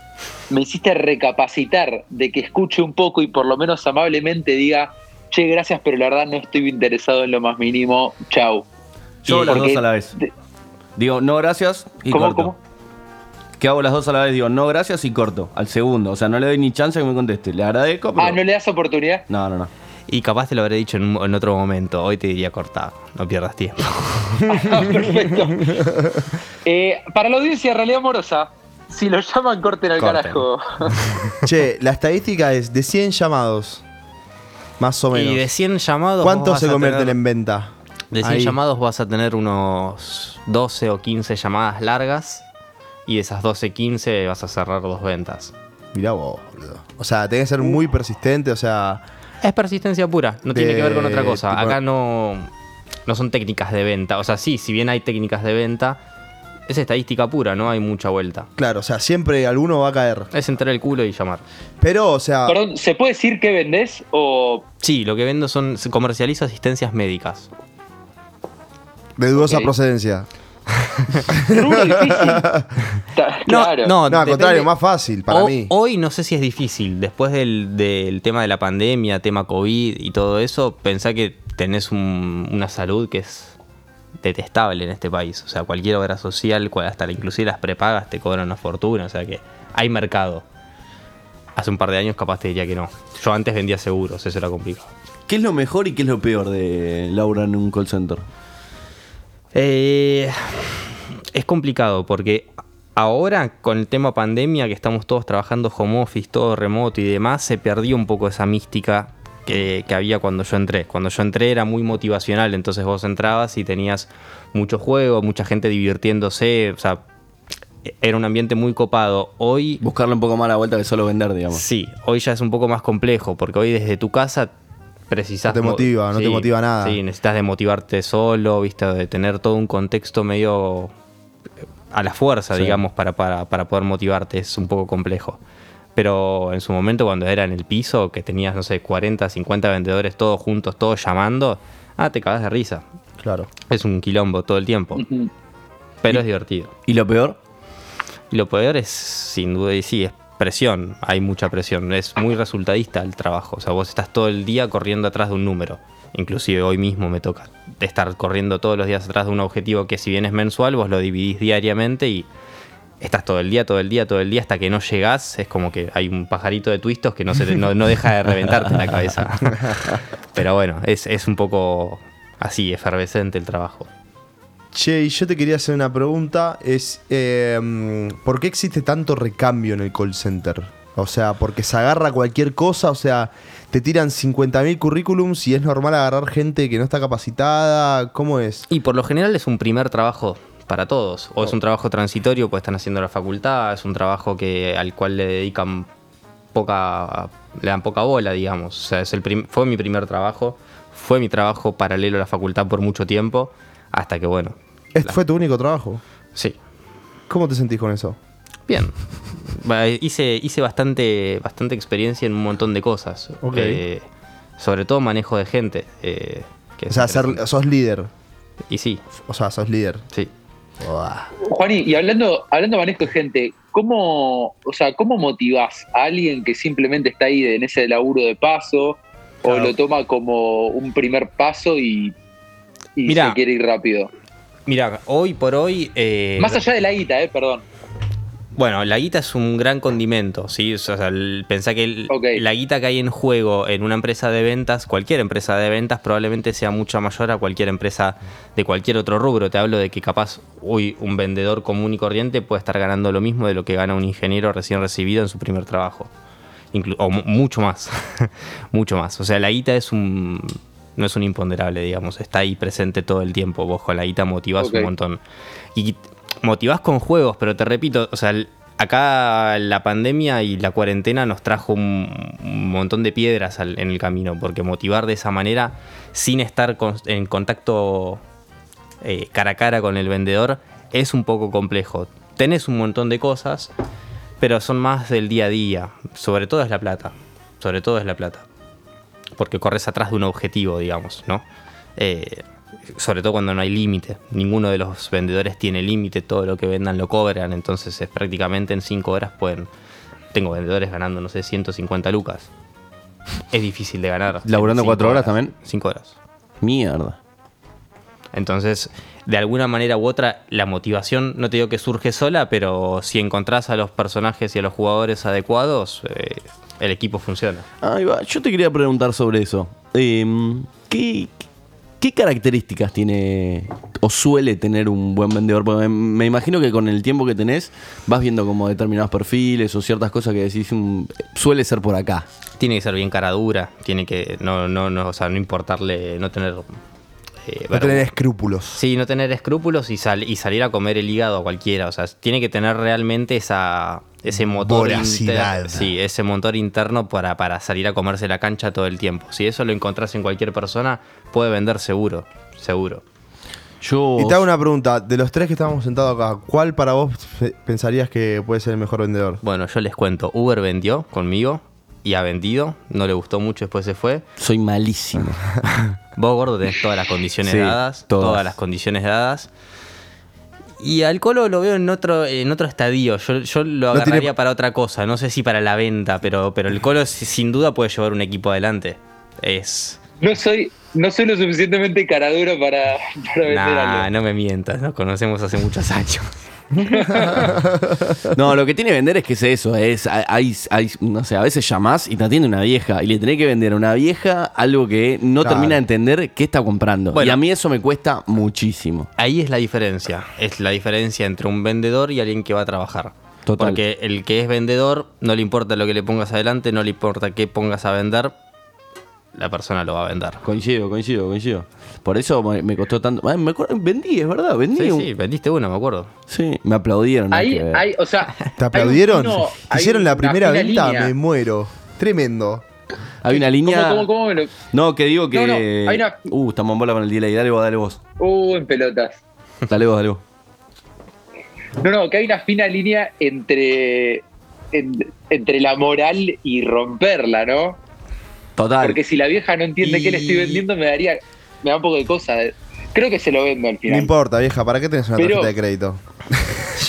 me hiciste recapacitar de que escuche un poco y por lo menos amablemente diga, che, gracias, pero la verdad no estoy interesado en lo más mínimo, chau. Yo hago las dos a la vez. Digo, no, gracias y ¿Cómo, corto. cómo? Que hago las dos a la vez, digo, no, gracias y corto. Al segundo. O sea, no le doy ni chance que me conteste. Le agradezco, pero. Ah, ¿no le das oportunidad? No, no, no. Y capaz te lo habré dicho en, un- en otro momento. Hoy te diría cortar. No pierdas tiempo. Ah, perfecto. Eh, para la audiencia de realidad amorosa, si lo llaman, corten al Corten. carajo. Che, la estadística es de 100 llamados. Más o menos. Y de 100 llamados. ¿Cuántos se convierten tener- en venta? De 100 Ahí. llamados vas a tener unos 12 o 15 llamadas largas. Y de esas 12, 15 vas a cerrar dos ventas. Mirá vos, boludo. O sea, tenés que ser muy persistente, o sea. Es persistencia pura, no tiene que ver con otra cosa. tipo- Acá no, no son técnicas de venta. O sea, sí, si bien hay técnicas de venta, es estadística pura, no hay mucha vuelta. Claro, o sea, siempre alguno va a caer. Es entrar el culo y llamar. Pero, o sea. Perdón, ¿se puede decir que vendés o Sí, lo que vendo son. Comercializo asistencias médicas. De dudosa Ok. procedencia. rubro difícil? Ta- claro. No, al contrario, más fácil para mí. Hoy no sé si es difícil. Después del, del tema de la pandemia, tema COVID y todo eso, pensá que tenés un- una salud que es detestable en este país. O sea, cualquier obra social, hasta inclusive las prepagas, te cobran una fortuna. O sea que hay mercado. Hace un par de años capaz te diría que no. Yo antes vendía seguros, eso era complicado. ¿Qué es lo mejor y qué es lo peor de Laura en un call center? Eh, es complicado porque ahora con el tema pandemia, que estamos todos trabajando home office, todo remoto y demás, se perdió un poco esa mística que, que había cuando yo entré. Cuando yo entré era muy motivacional, entonces vos entrabas y tenías mucho juego, mucha gente divirtiéndose, o sea, era un ambiente muy copado. Hoy... Buscarle un poco más la vuelta que solo vender, digamos. Sí, hoy ya es un poco más complejo, porque hoy desde tu casa precisas... No te mo- motiva, no te motiva nada. Sí, necesitas de motivarte solo, viste, de tener todo un contexto medio eh, a la fuerza, Sí. digamos, para, para, para poder motivarte. Es un poco complejo. Pero en su momento, cuando era en el piso, que tenías, no sé, 40, 50 vendedores todos juntos, todos llamando, ah, te cagas de risa. Claro. Es un quilombo todo el tiempo. Pero es divertido. ¿Y lo peor? Y lo peor es, sin duda, y sí, es presión. Hay mucha presión. Es muy resultadista el trabajo. O sea, vos estás todo el día corriendo atrás de un número. Inclusive hoy mismo me toca estar corriendo todos los días atrás de un objetivo que si bien es mensual, vos lo dividís diariamente y estás todo el día, todo el día, todo el día hasta que no llegás. Es como que hay un pajarito de twistos que no, se te- no, no deja de reventarte en la cabeza. Pero bueno, es, es un poco así, efervescente el trabajo. Che, y yo te quería hacer una pregunta. Es, eh, ¿por qué existe tanto recambio en el call center? O sea, porque se agarra cualquier cosa, o sea, te tiran 50.000 currículums y es normal agarrar gente que no está capacitada. ¿Cómo es? Y por lo general es un primer trabajo para todos. O es un trabajo transitorio, pues están haciendo la facultad, es un trabajo que, al cual le dedican poca. le dan poca bola, digamos. O sea, es el prim- fue mi primer trabajo. Fue mi trabajo paralelo a la facultad por mucho tiempo. Hasta que bueno. ¿Este fue tu único trabajo? Sí. ¿Cómo te sentís con eso? Bien. Hice, hice bastante, bastante experiencia en un montón de cosas. Eh, sobre todo manejo de gente. eh, que O sea, ser- sos líder. Y sí. O sea, sos líder. Sí. Juani, y hablando, hablando manejo de gente, ¿cómo, o sea, ¿cómo motivás a alguien que simplemente está ahí en ese laburo de paso o lo toma como un primer paso y, y Mirá. se quiere ir rápido? Mira, hoy por hoy. eh, Más allá de la guita, eh, perdón. Bueno, la guita es un gran condimento, ¿sí? O sea, pensá que el- la guita que hay en juego en una empresa de ventas, cualquier empresa de ventas, probablemente sea mucho mayor a cualquier empresa de cualquier otro rubro. Te hablo de que capaz, uy, un vendedor común y corriente puede estar ganando lo mismo de lo que gana un ingeniero recién recibido en su primer trabajo. Inclu- o mu- mucho más. mucho más. O sea, la guita es un. No es un imponderable, digamos. Está ahí presente todo el tiempo. Vos con la guita motivás Ok. un montón. Y motivás con juegos, pero te repito, o sea, acá la pandemia y la cuarentena nos trajo un, montón de piedras al- en el camino, porque motivar de esa manera, sin estar en contacto eh, cara a cara con el vendedor, es un poco complejo. Tenés un montón de cosas, pero son más del día a día. Sobre todo es la plata. Sobre todo es la plata. Porque corres atrás de un objetivo, digamos, ¿no? Eh, sobre todo cuando no hay límite. Ninguno de los vendedores tiene límite, todo lo que vendan lo cobran, entonces es prácticamente en 5 horas pueden... Tengo vendedores ganando, no sé, 150 lucas. Es difícil de ganar. ¿Laburando en cuatro cinco horas también? 5 horas. Mierda. Entonces, de alguna manera u otra, la motivación, no te digo que surge sola, pero si encontrás a los personajes y a los jugadores adecuados, eh, el equipo funciona. Ahí va. Yo te quería preguntar sobre eso. Em, ¿qué, qué características tiene o suele tener un buen vendedor? Porque me, me imagino que con el tiempo que tenés vas viendo como determinados perfiles o ciertas cosas que decís, mm, suele ser por acá. Tiene que ser bien cara dura, tiene que no, no, no, o sea, no importarle, no tener... eh, No tener escrúpulos. Sí, no tener escrúpulos y, sal- y salir a comer el hígado a cualquiera. O sea, tiene que tener realmente esa, ese motor Voracidad. inter- sí, ese motor interno para, para salir a comerse la cancha todo el tiempo. Si eso lo encontrás en cualquier persona, puede vender seguro. Seguro. Yo. Y te hago una pregunta, de los tres que estamos sentados acá, ¿cuál para vos pensarías que puede ser el mejor vendedor? Bueno, yo les cuento. Uber vendió conmigo y ha vendido. No le gustó mucho, después se fue. Soy malísimo. Vos, gordo, tenés todas las condiciones Sí, dadas. todas. Todas las condiciones dadas. Y al Colo lo veo en otro, en otro estadio. Yo, yo lo No tiene- agarraría para otra cosa. No sé si para la venta, pero, pero el Colo si- sin duda puede llevar un equipo adelante. Es. No soy, no soy lo suficientemente caraduro para, para vender Nah, no me mientas, nos conocemos hace muchos años. No, lo que tiene que vender es que es eso, es hay, hay- no sé, a veces llamás y te atiende una vieja y le tenés que vender a una vieja algo que no Claro. termina de entender qué está comprando. Bueno. y a mí eso me cuesta muchísimo. Ahí es la diferencia. Es la diferencia entre un vendedor y alguien que va a trabajar. Total. Porque el que es vendedor, no le importa lo que le pongas adelante, no le importa qué pongas a vender, la persona lo va a vender. Coincido, coincido, coincido. Por eso me, me costó tanto. Ay, me acuerdo- vendí, es verdad, vendí. Sí, un- sí, vendiste uno, me acuerdo. Sí, me aplaudieron. Ahí, hay, o sea. ¿Te aplaudieron? uno- Hicieron la primera venta, línea. me muero. Tremendo. Hay una línea. ¿Cómo, cómo, cómo me lo.? No, que digo que. No, no, hay una- Uh, estamos en bola con el delay. Dale vos, dale vos. Uh, en pelotas. Dale vos, dale vos. No, no, que hay una fina línea entre. en- entre la moral y romperla, ¿no? Total. Porque si la vieja no entiende qué le estoy vendiendo, me daría. Me da un poco de cosa. Creo que se lo vendo al No final. importa, vieja, ¿para qué tenés una Pero- tarjeta de crédito?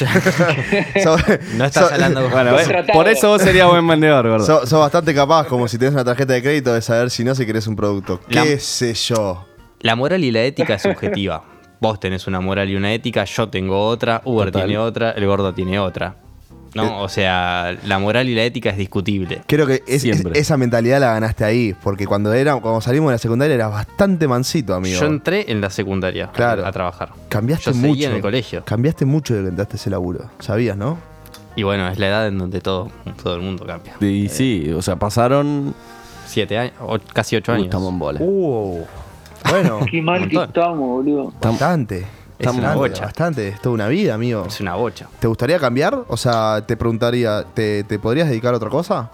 So- No estás so- hablando con- Bueno, por eso vos serías buen vendedor, ¿verdad? Sos sos bastante capaz, como si tenés una tarjeta de crédito, de saber si no, si querés un producto. La- ¿Qué sé yo? La moral y la ética es subjetiva. Vos tenés una moral y una ética, yo tengo otra, Uber Total. tiene otra, el gordo tiene otra. ¿No? O sea, la moral y la ética es discutible. Creo que es- es- Siempre. esa mentalidad la ganaste ahí, porque cuando era, cuando salimos de la secundaria eras bastante mansito, amigo. Yo entré en la secundaria a- Claro. a, trabajar. Cambiaste yo mucho. en el colegio. Cambiaste mucho de que entraste ese laburo. ¿Sabías, no? Y bueno, es la edad en donde todo, todo el mundo cambia. Y sí, o sea, pasaron. Siete años, o casi ocho Uy, años. estamos en bola. Uh, bueno, Qué mal que estamos, boludo. bastante. Es una bocha. Bastante, es toda una vida, amigo. Es una bocha. ¿Te gustaría cambiar? O sea, te preguntaría, ¿te, te podrías dedicar a otra cosa?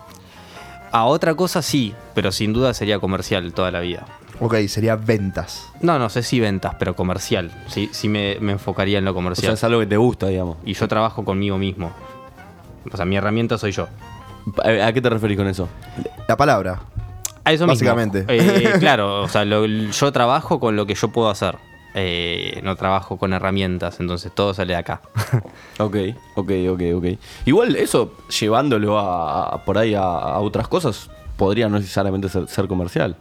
A otra cosa sí, pero sin duda sería comercial toda la vida. Ok, sería ventas. No, no sé si ventas, pero comercial. Sí, sí me, me enfocaría en lo O sea, comercial. es algo que te gusta, digamos. y yo trabajo conmigo mismo. O sea, mi herramienta soy yo. ¿A a qué te referís con eso? La palabra. A eso Básicamente. mismo. Eh, claro, o sea, lo- yo trabajo con lo que yo puedo hacer. Eh, no trabajo con herramientas, entonces todo sale de acá. Ok, ok, ok, ok. Igual eso, llevándolo a, a- por ahí a, a otras cosas, podría no necesariamente ser, ser comercial.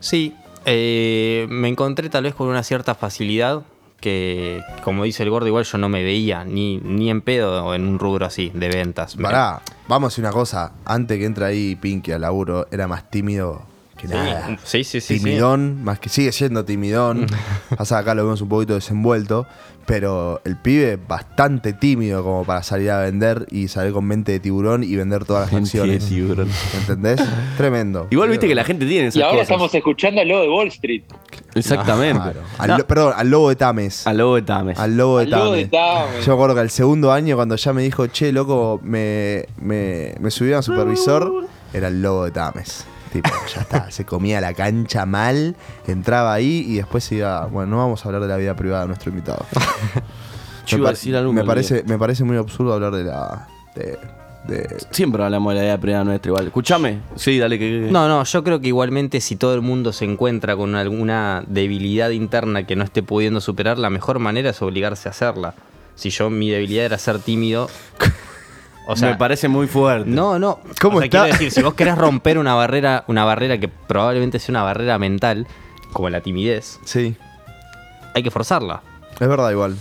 Sí, eh, me encontré tal vez con una cierta facilidad que, como dice el gordo, igual yo no me veía ni, ni en pedo en un rubro así, de ventas. Pará, vamos a decir una cosa. Antes que entra ahí Pinky al laburo, era más tímido que nada. Sí, sí, sí. sí. timidón, más que sigue siendo timidón. Pasa que acá lo vemos un poquito desenvuelto. Pero el pibe bastante tímido como para salir a vender y salir con mente de tiburón y vender todas las Mente de acciones. tiburón. ¿Entendés? Tremendo. Igual viste que la gente tiene esas Y ahora cosas. estamos escuchando al lobo de Wall Street. Exactamente. Claro. Al lo- perdón, al lobo de Tames. Al lobo de Tames. Al lobo de Al lobo de Tames. Tames. Yo me acuerdo que al segundo año, cuando ya me dijo, che, loco, me, me, me subieron a supervisor, era el lobo de Tames. Tipo, ya está, se comía la cancha mal, entraba ahí y después se iba. Bueno, no vamos a hablar de la vida privada de nuestro invitado. Yo me, iba a par- decir algo, me parece, me parece muy absurdo hablar de la. de- de- Siempre hablamos de la idea privada nuestra igual. Escuchame. Sí, dale que. No, no, yo creo que igualmente si todo el mundo se encuentra con alguna debilidad interna que no esté pudiendo superar, la mejor manera es obligarse a hacerla. Si yo mi debilidad era ser tímido, o sea, me parece muy fuerte. no, no. ¿Cómo o sea, está? quiero decir, si vos querés romper una barrera, una barrera que probablemente sea una barrera mental, como la timidez, sí, hay que forzarla. es verdad igual.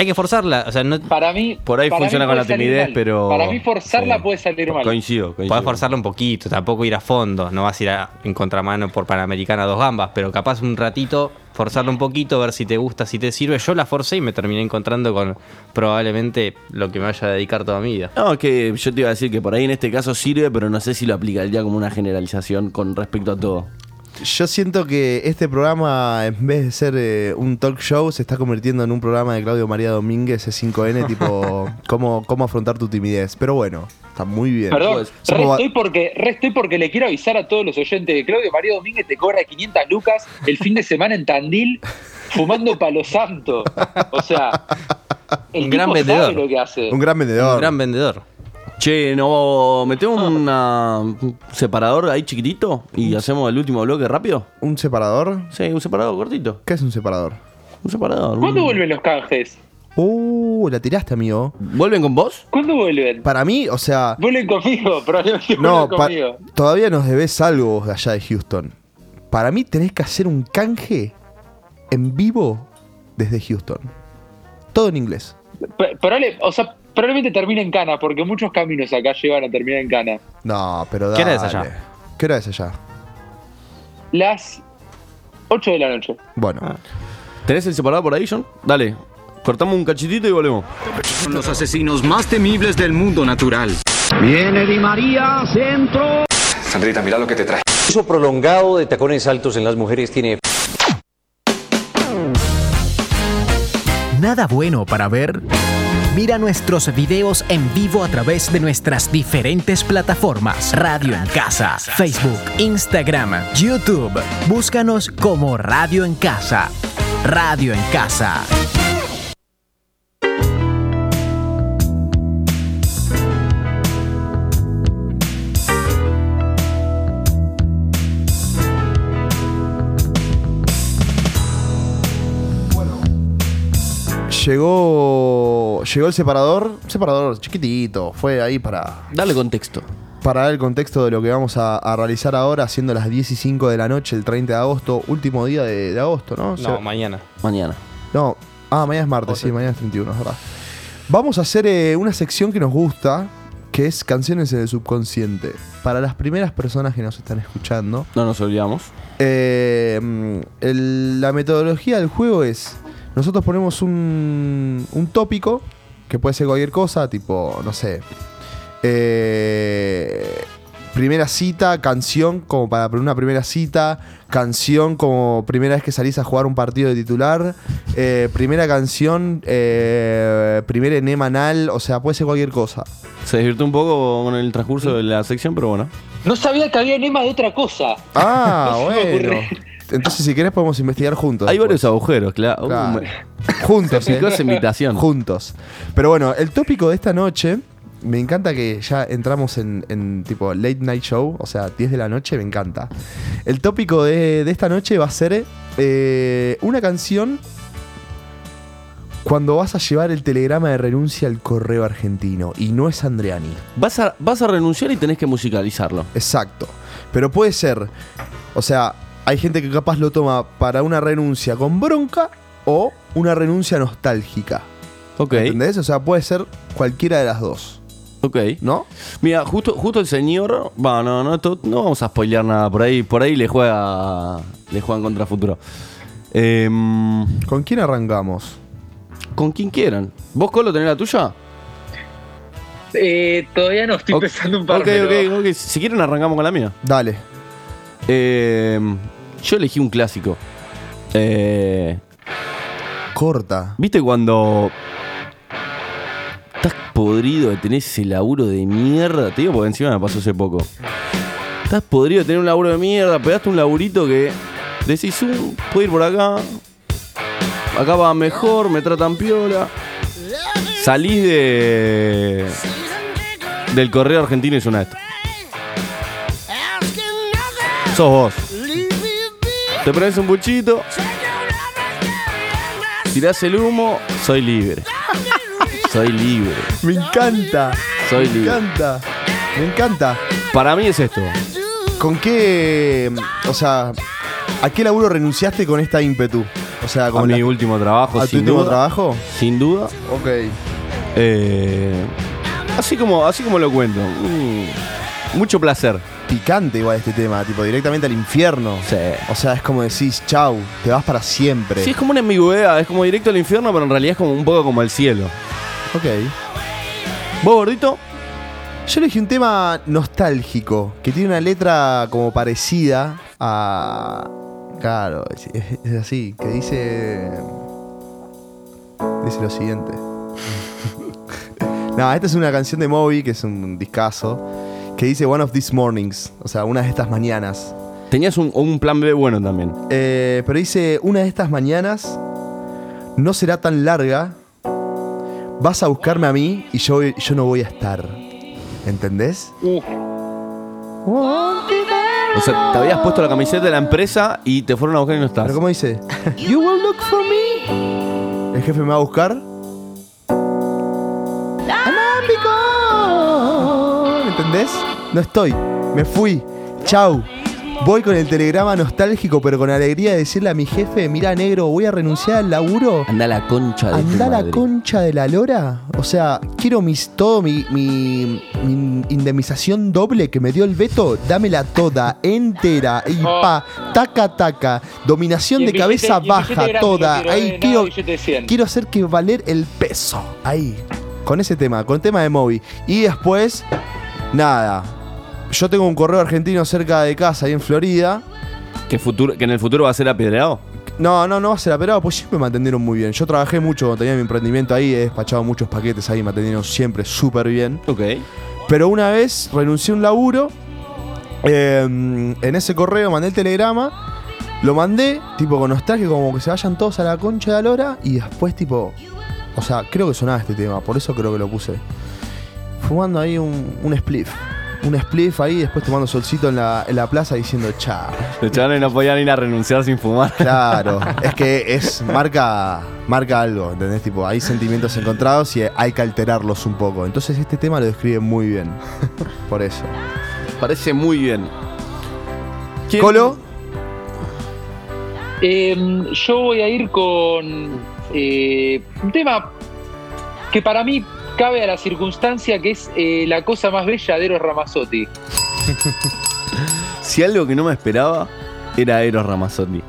Hay que forzarla, o sea, no Para mí. Por ahí para funciona mí con la timidez, mal. pero- Para mí, forzarla Sí. puede salir mal. Coincido, coincido. Podés forzarla un poquito, tampoco ir a fondo, no vas a ir a- en contramano por Panamericana dos gambas, pero capaz un ratito, forzarla un poquito, ver si te gusta, si te sirve. Yo la forcé y me terminé encontrando con probablemente lo que me vaya a dedicar toda mi vida. No, es que yo te iba a decir que por ahí en este caso sirve, pero no sé si lo aplicaría como una generalización con respecto a todo. Yo siento que este programa, en vez de ser eh, un talk show, se está convirtiendo en un programa de Claudio María Domínguez, C5N, tipo, cómo, cómo afrontar tu timidez. Pero bueno, está muy bien. Perdón, Pues, re estoy, porque, re estoy porque le quiero avisar a todos los oyentes que Claudio María Domínguez te cobra 500 lucas el fin de semana en Tandil fumando palo santo. O sea, el Un gran sabe vendedor. lo que hace. un gran vendedor. Un gran vendedor. Che, ¿no metemos una- un separador ahí chiquitito y hacemos el último bloque rápido? ¿Un separador? Sí, un separador cortito. ¿Qué es un separador? Un separador. ¿Cuándo un- vuelven los canjes? Uh, la tiraste, amigo. ¿Vuelven con vos? ¿Cuándo vuelven? Para mí, o sea, Vuelven conmigo, probablemente no, vuelven pa- conmigo. todavía nos debes algo vos de allá de Houston. Para mí tenés que hacer un canje en vivo desde Houston. Todo en inglés. P- probable- o sea, probablemente termine en cana, porque muchos caminos acá llevan a terminar en cana. No, pero ¿Qué dale. hora es allá? ¿Qué hora es allá? Las 8 de la noche. Bueno, ¿Tenés el separador por ahí, John? Dale. Cortamos un cachitito y volvemos. Son los asesinos más temibles del mundo natural. Viene Di María, centro. Sandrita, mira lo que te trae. uso prolongado de tacones altos en las mujeres tiene Nada bueno para ver. Mira nuestros videos en vivo a través de nuestras diferentes plataformas. Radio en Casa, Facebook, Instagram, YouTube. Búscanos como Radio en Casa. Radio en Casa. Llegó llegó el separador, separador chiquitito, fue ahí para Dale contexto. para dar el contexto de lo que vamos a, a realizar ahora, siendo las 10 y 5 de la noche, el 30 de agosto, último día de, de agosto, ¿no? No, mañana. Mañana. No, ah, mañana es martes, sí, mañana es 31, es verdad. Vamos a hacer eh, una sección que nos gusta, que es canciones en el subconsciente. Para las primeras personas que nos están escuchando, No nos olvidamos. eh, mm, el- la metodología del juego es, nosotros ponemos un, un tópico, que puede ser cualquier cosa, tipo, no sé, eh, primera cita, canción como para una primera cita, canción como primera vez que salís a jugar un partido de titular, eh, primera canción, eh, primer enema anal, o sea, puede ser cualquier cosa. Se desvirtió un poco con el transcurso de la sección, pero bueno. No sabía que había enema de otra cosa. Ah, bueno. Entonces, si querés, podemos investigar juntos. Hay después. varios agujeros, claro. Uh, Juntos, Se picó ¿eh? esa invitación. Juntos. Pero bueno, el tópico de esta noche, me encanta que ya entramos en, en tipo late night show, o sea, 10 de la noche, me encanta. El tópico de, de esta noche va a ser eh, una canción cuando vas a llevar el telegrama de renuncia al correo argentino, y no es Andreani. Vas a, vas a renunciar y tenés que musicalizarlo. Exacto. Pero puede ser, o sea, hay gente que capaz lo toma para una renuncia con bronca o una renuncia nostálgica. Ok. ¿Entendés? O sea, puede ser cualquiera de las dos. Ok. ¿No? Mira, justo, justo el señor. Bueno, no, no, no vamos a spoilear nada. Por ahí, por ahí le juega. Le juegan contra futuro. Em, ¿Con quién arrancamos? con quien quieran. ¿Vos, Colo, tenés la tuya? Eh, todavía no estoy pensando un par. Ok, pero- ok, ok. Si quieren, arrancamos con la mía. Dale. Em, yo elegí un clásico. Eh, Corta. ¿Viste cuando estás podrido de tener ese laburo de mierda? Te digo porque encima me pasó hace poco. Estás podrido de tener un laburo de mierda, pegaste un laburito que decís, "Uh, puedo ir por acá. Acá va mejor, me tratan piola. Salís de. del correo argentino y suena esto. Sos vos. Te pones un buchito. Tirás el humo, soy libre. Soy libre. Me encanta. Soy Me libre. encanta. Me encanta. Para mí es esto. ¿Con qué. O sea, ¿a qué laburo renunciaste con esta ímpetu? O sea, A con mi la- último trabajo, ¿A tu último trabajo? Sin duda. Ok. Eh, así, como, así como lo cuento. Mm, mucho placer. Picante igual este tema, tipo directamente al infierno. Sí. O sea, es como decís, chau, te vas para siempre. Sí, es como una ambigüedad, es como directo al infierno, pero en realidad es como un poco como el cielo. Ok. ¿Vos, gordito? Yo elegí un tema nostálgico, que tiene una letra como parecida a... Claro, es, es- es así, que dice... Dice lo siguiente. no, esta es una canción de Moby, que es un discazo, que dice One of These Mornings, o sea, una de estas mañanas. Tenías un, un plan B bueno también. Eh, pero dice, una de estas mañanas no será tan larga, vas a buscarme a mí y yo, yo no voy a estar. ¿Entendés? O sea, te habías puesto la camiseta de la empresa y te fueron a buscar y no estás. ¿Pero cómo dice? You will look for me. El jefe me va a buscar. ¿Entendés? No estoy. Me fui. Chau. Voy con el telegrama nostálgico, pero con alegría de decirle a mi jefe, mira negro, voy a renunciar al laburo. Anda la concha de tu Anda la madre. concha de la lora. O sea, quiero mis, todo mi, mi- mi indemnización doble que me dio el veto. Dámela toda, entera. Y pa, taca, taca. Dominación Y de cabeza baja, toda. quiero, Ahí nada quiero, de billete de 100. quiero hacer que valer el peso. Ahí. Con ese tema, con el tema de Moby. Y después, nada. Yo tengo un correo argentino cerca de casa, ahí en Florida. ¿Que, futuro, ¿Que en el futuro va a ser apedreado? No, no, no va a ser aperado, pues siempre me atendieron muy bien. Yo trabajé mucho cuando tenía mi emprendimiento ahí, he despachado muchos paquetes ahí, me atendieron siempre súper bien. Ok. Pero una vez renuncié a un laburo, eh, en ese correo mandé el telegrama, lo mandé, tipo con nostalgia, como que se vayan todos a la concha de la lora, y después tipo, o sea, creo que sonaba este tema, por eso creo que lo puse. Fumando ahí un, un spliff. Un spliff ahí, después tomando solcito en la, en la plaza diciendo chao. Los chavales no podían ir a renunciar sin fumar. Claro, es que es marca marca algo, ¿entendés? Tipo, hay sentimientos encontrados y hay que alterarlos un poco. Entonces este tema lo describe muy bien. Por eso. Parece muy bien. ¿Quién- Colo, Em, yo voy a ir con eh, un tema que para mí cabe a la circunstancia que es eh, la cosa más bella de Eros Ramazzotti. Si algo que no me esperaba era Eros Ramazzotti.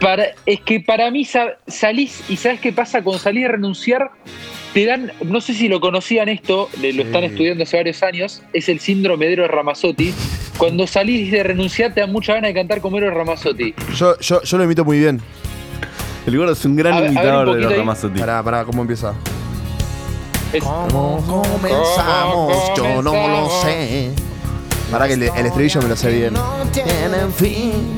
Para, es que para mí sa- salís y sabes qué pasa con salir a renunciar, te dan, no sé si lo conocían esto, le- lo están estudiando hace varios años, es el síndrome de Eros Ramazzotti. Cuando salís de renunciar te dan mucha ganas de cantar como Eros Ramazzotti. yo, yo, yo lo imito muy bien. El gordo es un gran A ver- a ver un imitador de Eros. Ramazzotti. Pará, pará, ¿cómo empieza? Es- comenzamos? Yo no lo sé. Pará que el, el estribillo me lo sé bien. Tienen fin.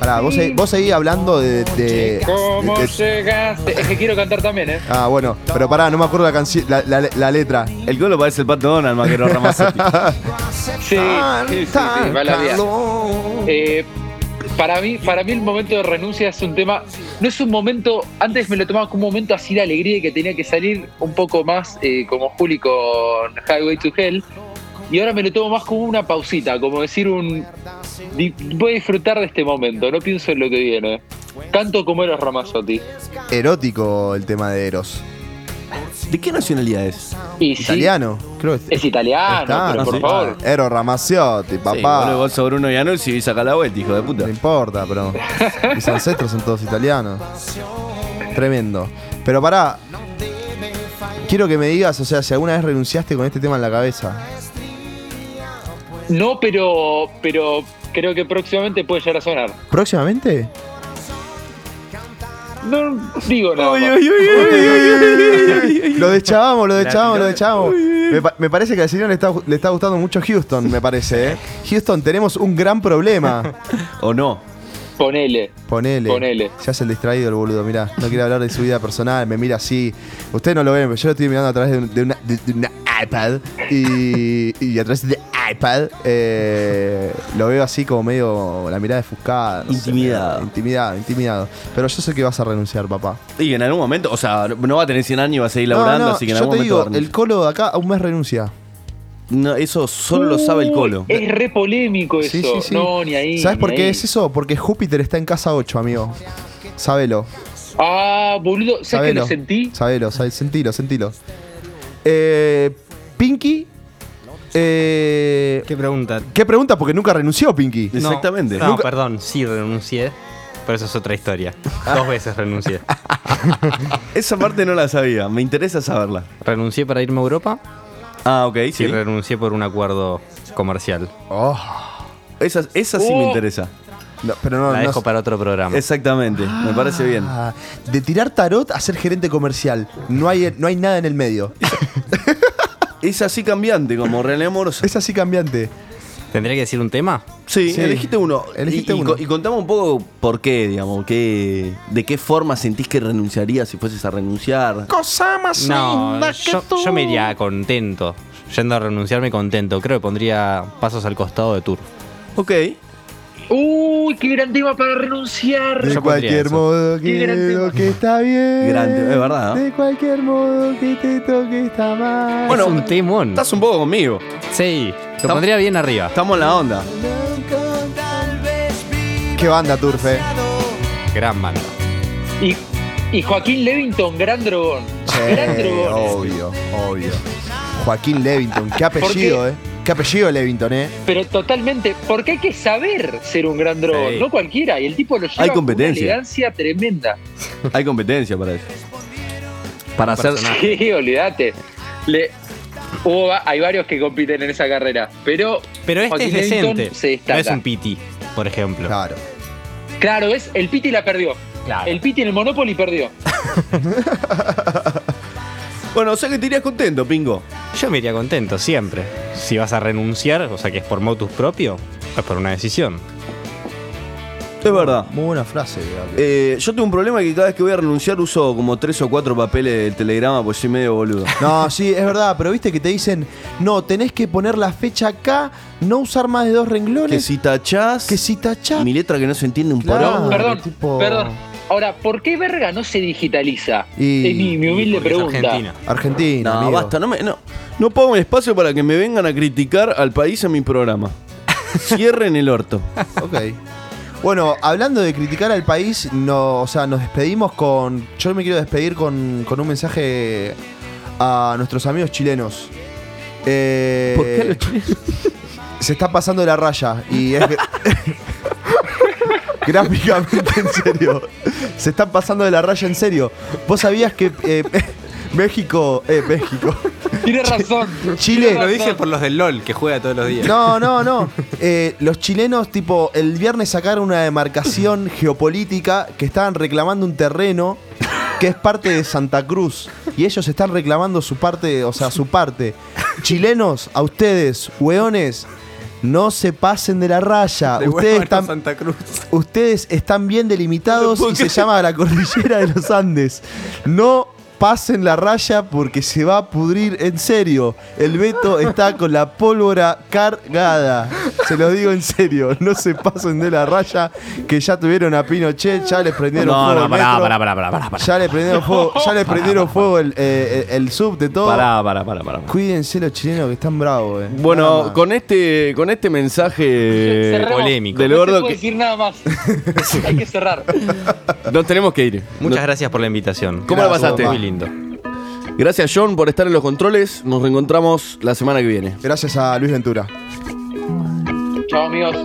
Pará, vos, seguí- vos seguí hablando de. de- ¿Cómo de- de- llegaste? Es que quiero cantar también, ¿eh? Ah, bueno, pero pará, no me acuerdo la canción, la, la- la letra. El golo parece el pato Donald más que Ramazzotti. Sí, sí, sí, sí, va la vida. Eh, para mí, para mí el momento de renuncia es un tema, no es un momento, antes me lo tomaba como un momento así de alegría y que tenía que salir un poco más eh, como Juli con Highway to Hell. Y ahora me lo tomo más como una pausita, como decir un... Voy a disfrutar de este momento, no pienso en lo que viene. Tanto como Eros Ramazzotti. Erótico el tema de Eros. ¿De qué nacionalidad es? Y sí, Italiano, creo que es italiano, Está, pero no por sé. favor. Eros Ramazzotti, Sí, papá. bueno, igual sobre uno y Anuel si saca la vuelta, hijo de puta. No importa, pero mis ancestros son todos italianos. Tremendo. Pero pará. Quiero que me digas, o sea, si alguna vez renunciaste con este tema en la cabeza. No, pero, pero creo que próximamente puede llegar a sonar. ¿Próximamente? No digo nada. Lo deschavamos, lo La deschavamos, lo tiró. deschavamos. Me, pa- me parece que al señor le está, le está gustando mucho Houston, me parece. ¿eh? Houston, tenemos un gran problema. ¿O no? Ponele. Ponele. Ponele. Se hace el distraído el boludo, mirá. No quiere hablar de su vida personal, me mira así. Ustedes no lo ven, pero yo lo estoy mirando a través de, un- de una, de- de una iPad. Y, y a través de iPad eh, lo veo así como medio la mirada defuscada. no sé, Intimidado. intimidado, intimidado. Pero yo sé que vas a renunciar, papá. Y en algún momento, o sea, no va a tener 100 años y va a seguir laburando, no, así que en yo algún te momento digo, el colo de acá a un mes renuncia. No, eso solo lo sabe el colo. Es re polémico eso. Sí, sí, sí. No, ni ahí. ¿Sabes ni por qué ahí. es eso? Porque Júpiter está en casa 8, amigo. Sábelo. Ah, boludo, ¿sabes que Sabelo. lo sentí? Sabelo, sabe- sentilo, sentilo. Eh, Pinky. Eh, ¿Qué pregunta? ¿Qué pregunta? Porque nunca renunció Pinky. No, Exactamente. No, Nunca- perdón, sí renuncié. Pero eso es otra historia. Dos veces renuncié. Esa parte no la sabía, me interesa saberla. Renuncié para irme a Europa Ah, ok, y sí. renuncié por un acuerdo comercial. Oh, Esa, esa sí me Oh. interesa. no, pero no, La no- dejo para otro programa. Exactamente, me parece bien. Ah, de tirar tarot a ser gerente comercial. No hay, no hay nada en el medio. Es así cambiante, como René Amoroso. Es así cambiante. ¿Tendría que decir un tema? Sí, Sí. elegiste uno. Elegiste y, y uno. co- y contame un poco por qué, digamos, qué, de qué forma sentís que renunciarías si fueses a renunciar. Cosa más No, yo, yo me iría contento. Yendo a renunciarme contento. Creo que pondría pasos al costado de Tour. Ok. Uy, qué gran tema para renunciar. De Yo cualquier eso. modo que lo que está bien. Grande, es verdad, ¿no? De cualquier modo que te toque está mal. Bueno, es un timón. Estás un poco conmigo. Sí, lo Estamos- pondría bien arriba. Estamos en la onda. Qué banda, Turfe. Gran banda. Y, y Joaquín Levington, gran drogón. gran Eh, drogón. obvio, obvio. Joaquín Levington, qué apellido, eh. Qué apellido Levington, eh. Pero totalmente, porque hay que saber ser un gran drogón, Sí. no cualquiera. Y el tipo lo lleva Hay con competencia. una elegancia tremenda. Hay competencia para eso. Para hacer. personaje. Sí, olvídate. Le, hubo va- hay varios que compiten en esa carrera, pero Pero este Joaquín es decente. se No es un piti, por ejemplo. Claro. Claro, es el Piti la perdió. Claro. El Piti en el Monopoly perdió. Bueno, o sea que te irías contento, Pingo. Yo me iría contento siempre. Si vas a renunciar, o sea que es por motus propio, es por una decisión. Es verdad. Muy buena frase. Eh, yo tengo un problema que cada vez que voy a renunciar uso como tres o cuatro papeles del telegrama porque soy medio boludo. No, sí, es verdad, pero viste que te dicen, no, tenés que poner la fecha acá, no usar más de dos renglones. Que si tachás, que si tachás. mi letra que no se entiende un Claro. paro. Perdón, tipo- perdón. Ahora, ¿por qué verga no se digitaliza? Y- es mi, mi humilde pregunta. Argentina. Argentina. No, amigo. basta, no, me, no, no pongo espacio para que me vengan a criticar al país en mi programa. Cierren el orto. Ok. Bueno, hablando de criticar al país, no, o sea, nos despedimos con. Yo me quiero despedir con, con un mensaje a nuestros amigos chilenos. Eh, ¿Por qué a los chilenos? Se está pasando la raya y es. Gráficamente, en serio. Se están pasando de la raya en serio. ¿Vos sabías que eh, México. Eh, México. Tienes razón. Chile. Lo dije por los del LOL, que juega todos los días. No, no, no. Eh, los chilenos, tipo, el viernes sacaron una demarcación geopolítica que estaban reclamando un terreno que es parte de Santa Cruz. Y ellos están reclamando su parte, o sea, su parte. Chilenos, a ustedes, hueones, no se pasen de la raya. Ustedes están, Santa Cruz. ustedes están bien delimitados No y se llama la cordillera de los Andes. No pasen la raya porque se va a pudrir en serio. El Beto está con la pólvora cargada. Se lo digo en serio, no se pasen de la raya que ya tuvieron a Pinochet, ya les prendieron No, fuego no, el pará, metro, pará, pará, pará. Ya le prendieron fuego, ya le prendieron fuego el, eh, el, el sub de todo. Pará, pará, pará, pará. Cuídense los chilenos que están bravos, eh. Bueno, con este, con este mensaje Cerremos. del no puede que decir nada más. Hay que cerrar. nos tenemos que ir. Muchas No- gracias por la invitación. ¿Cómo la pasaste? Muy lindo. Gracias John por estar en los controles. Nos reencontramos la semana que viene. Gracias a Luis Ventura. Chao, amigos.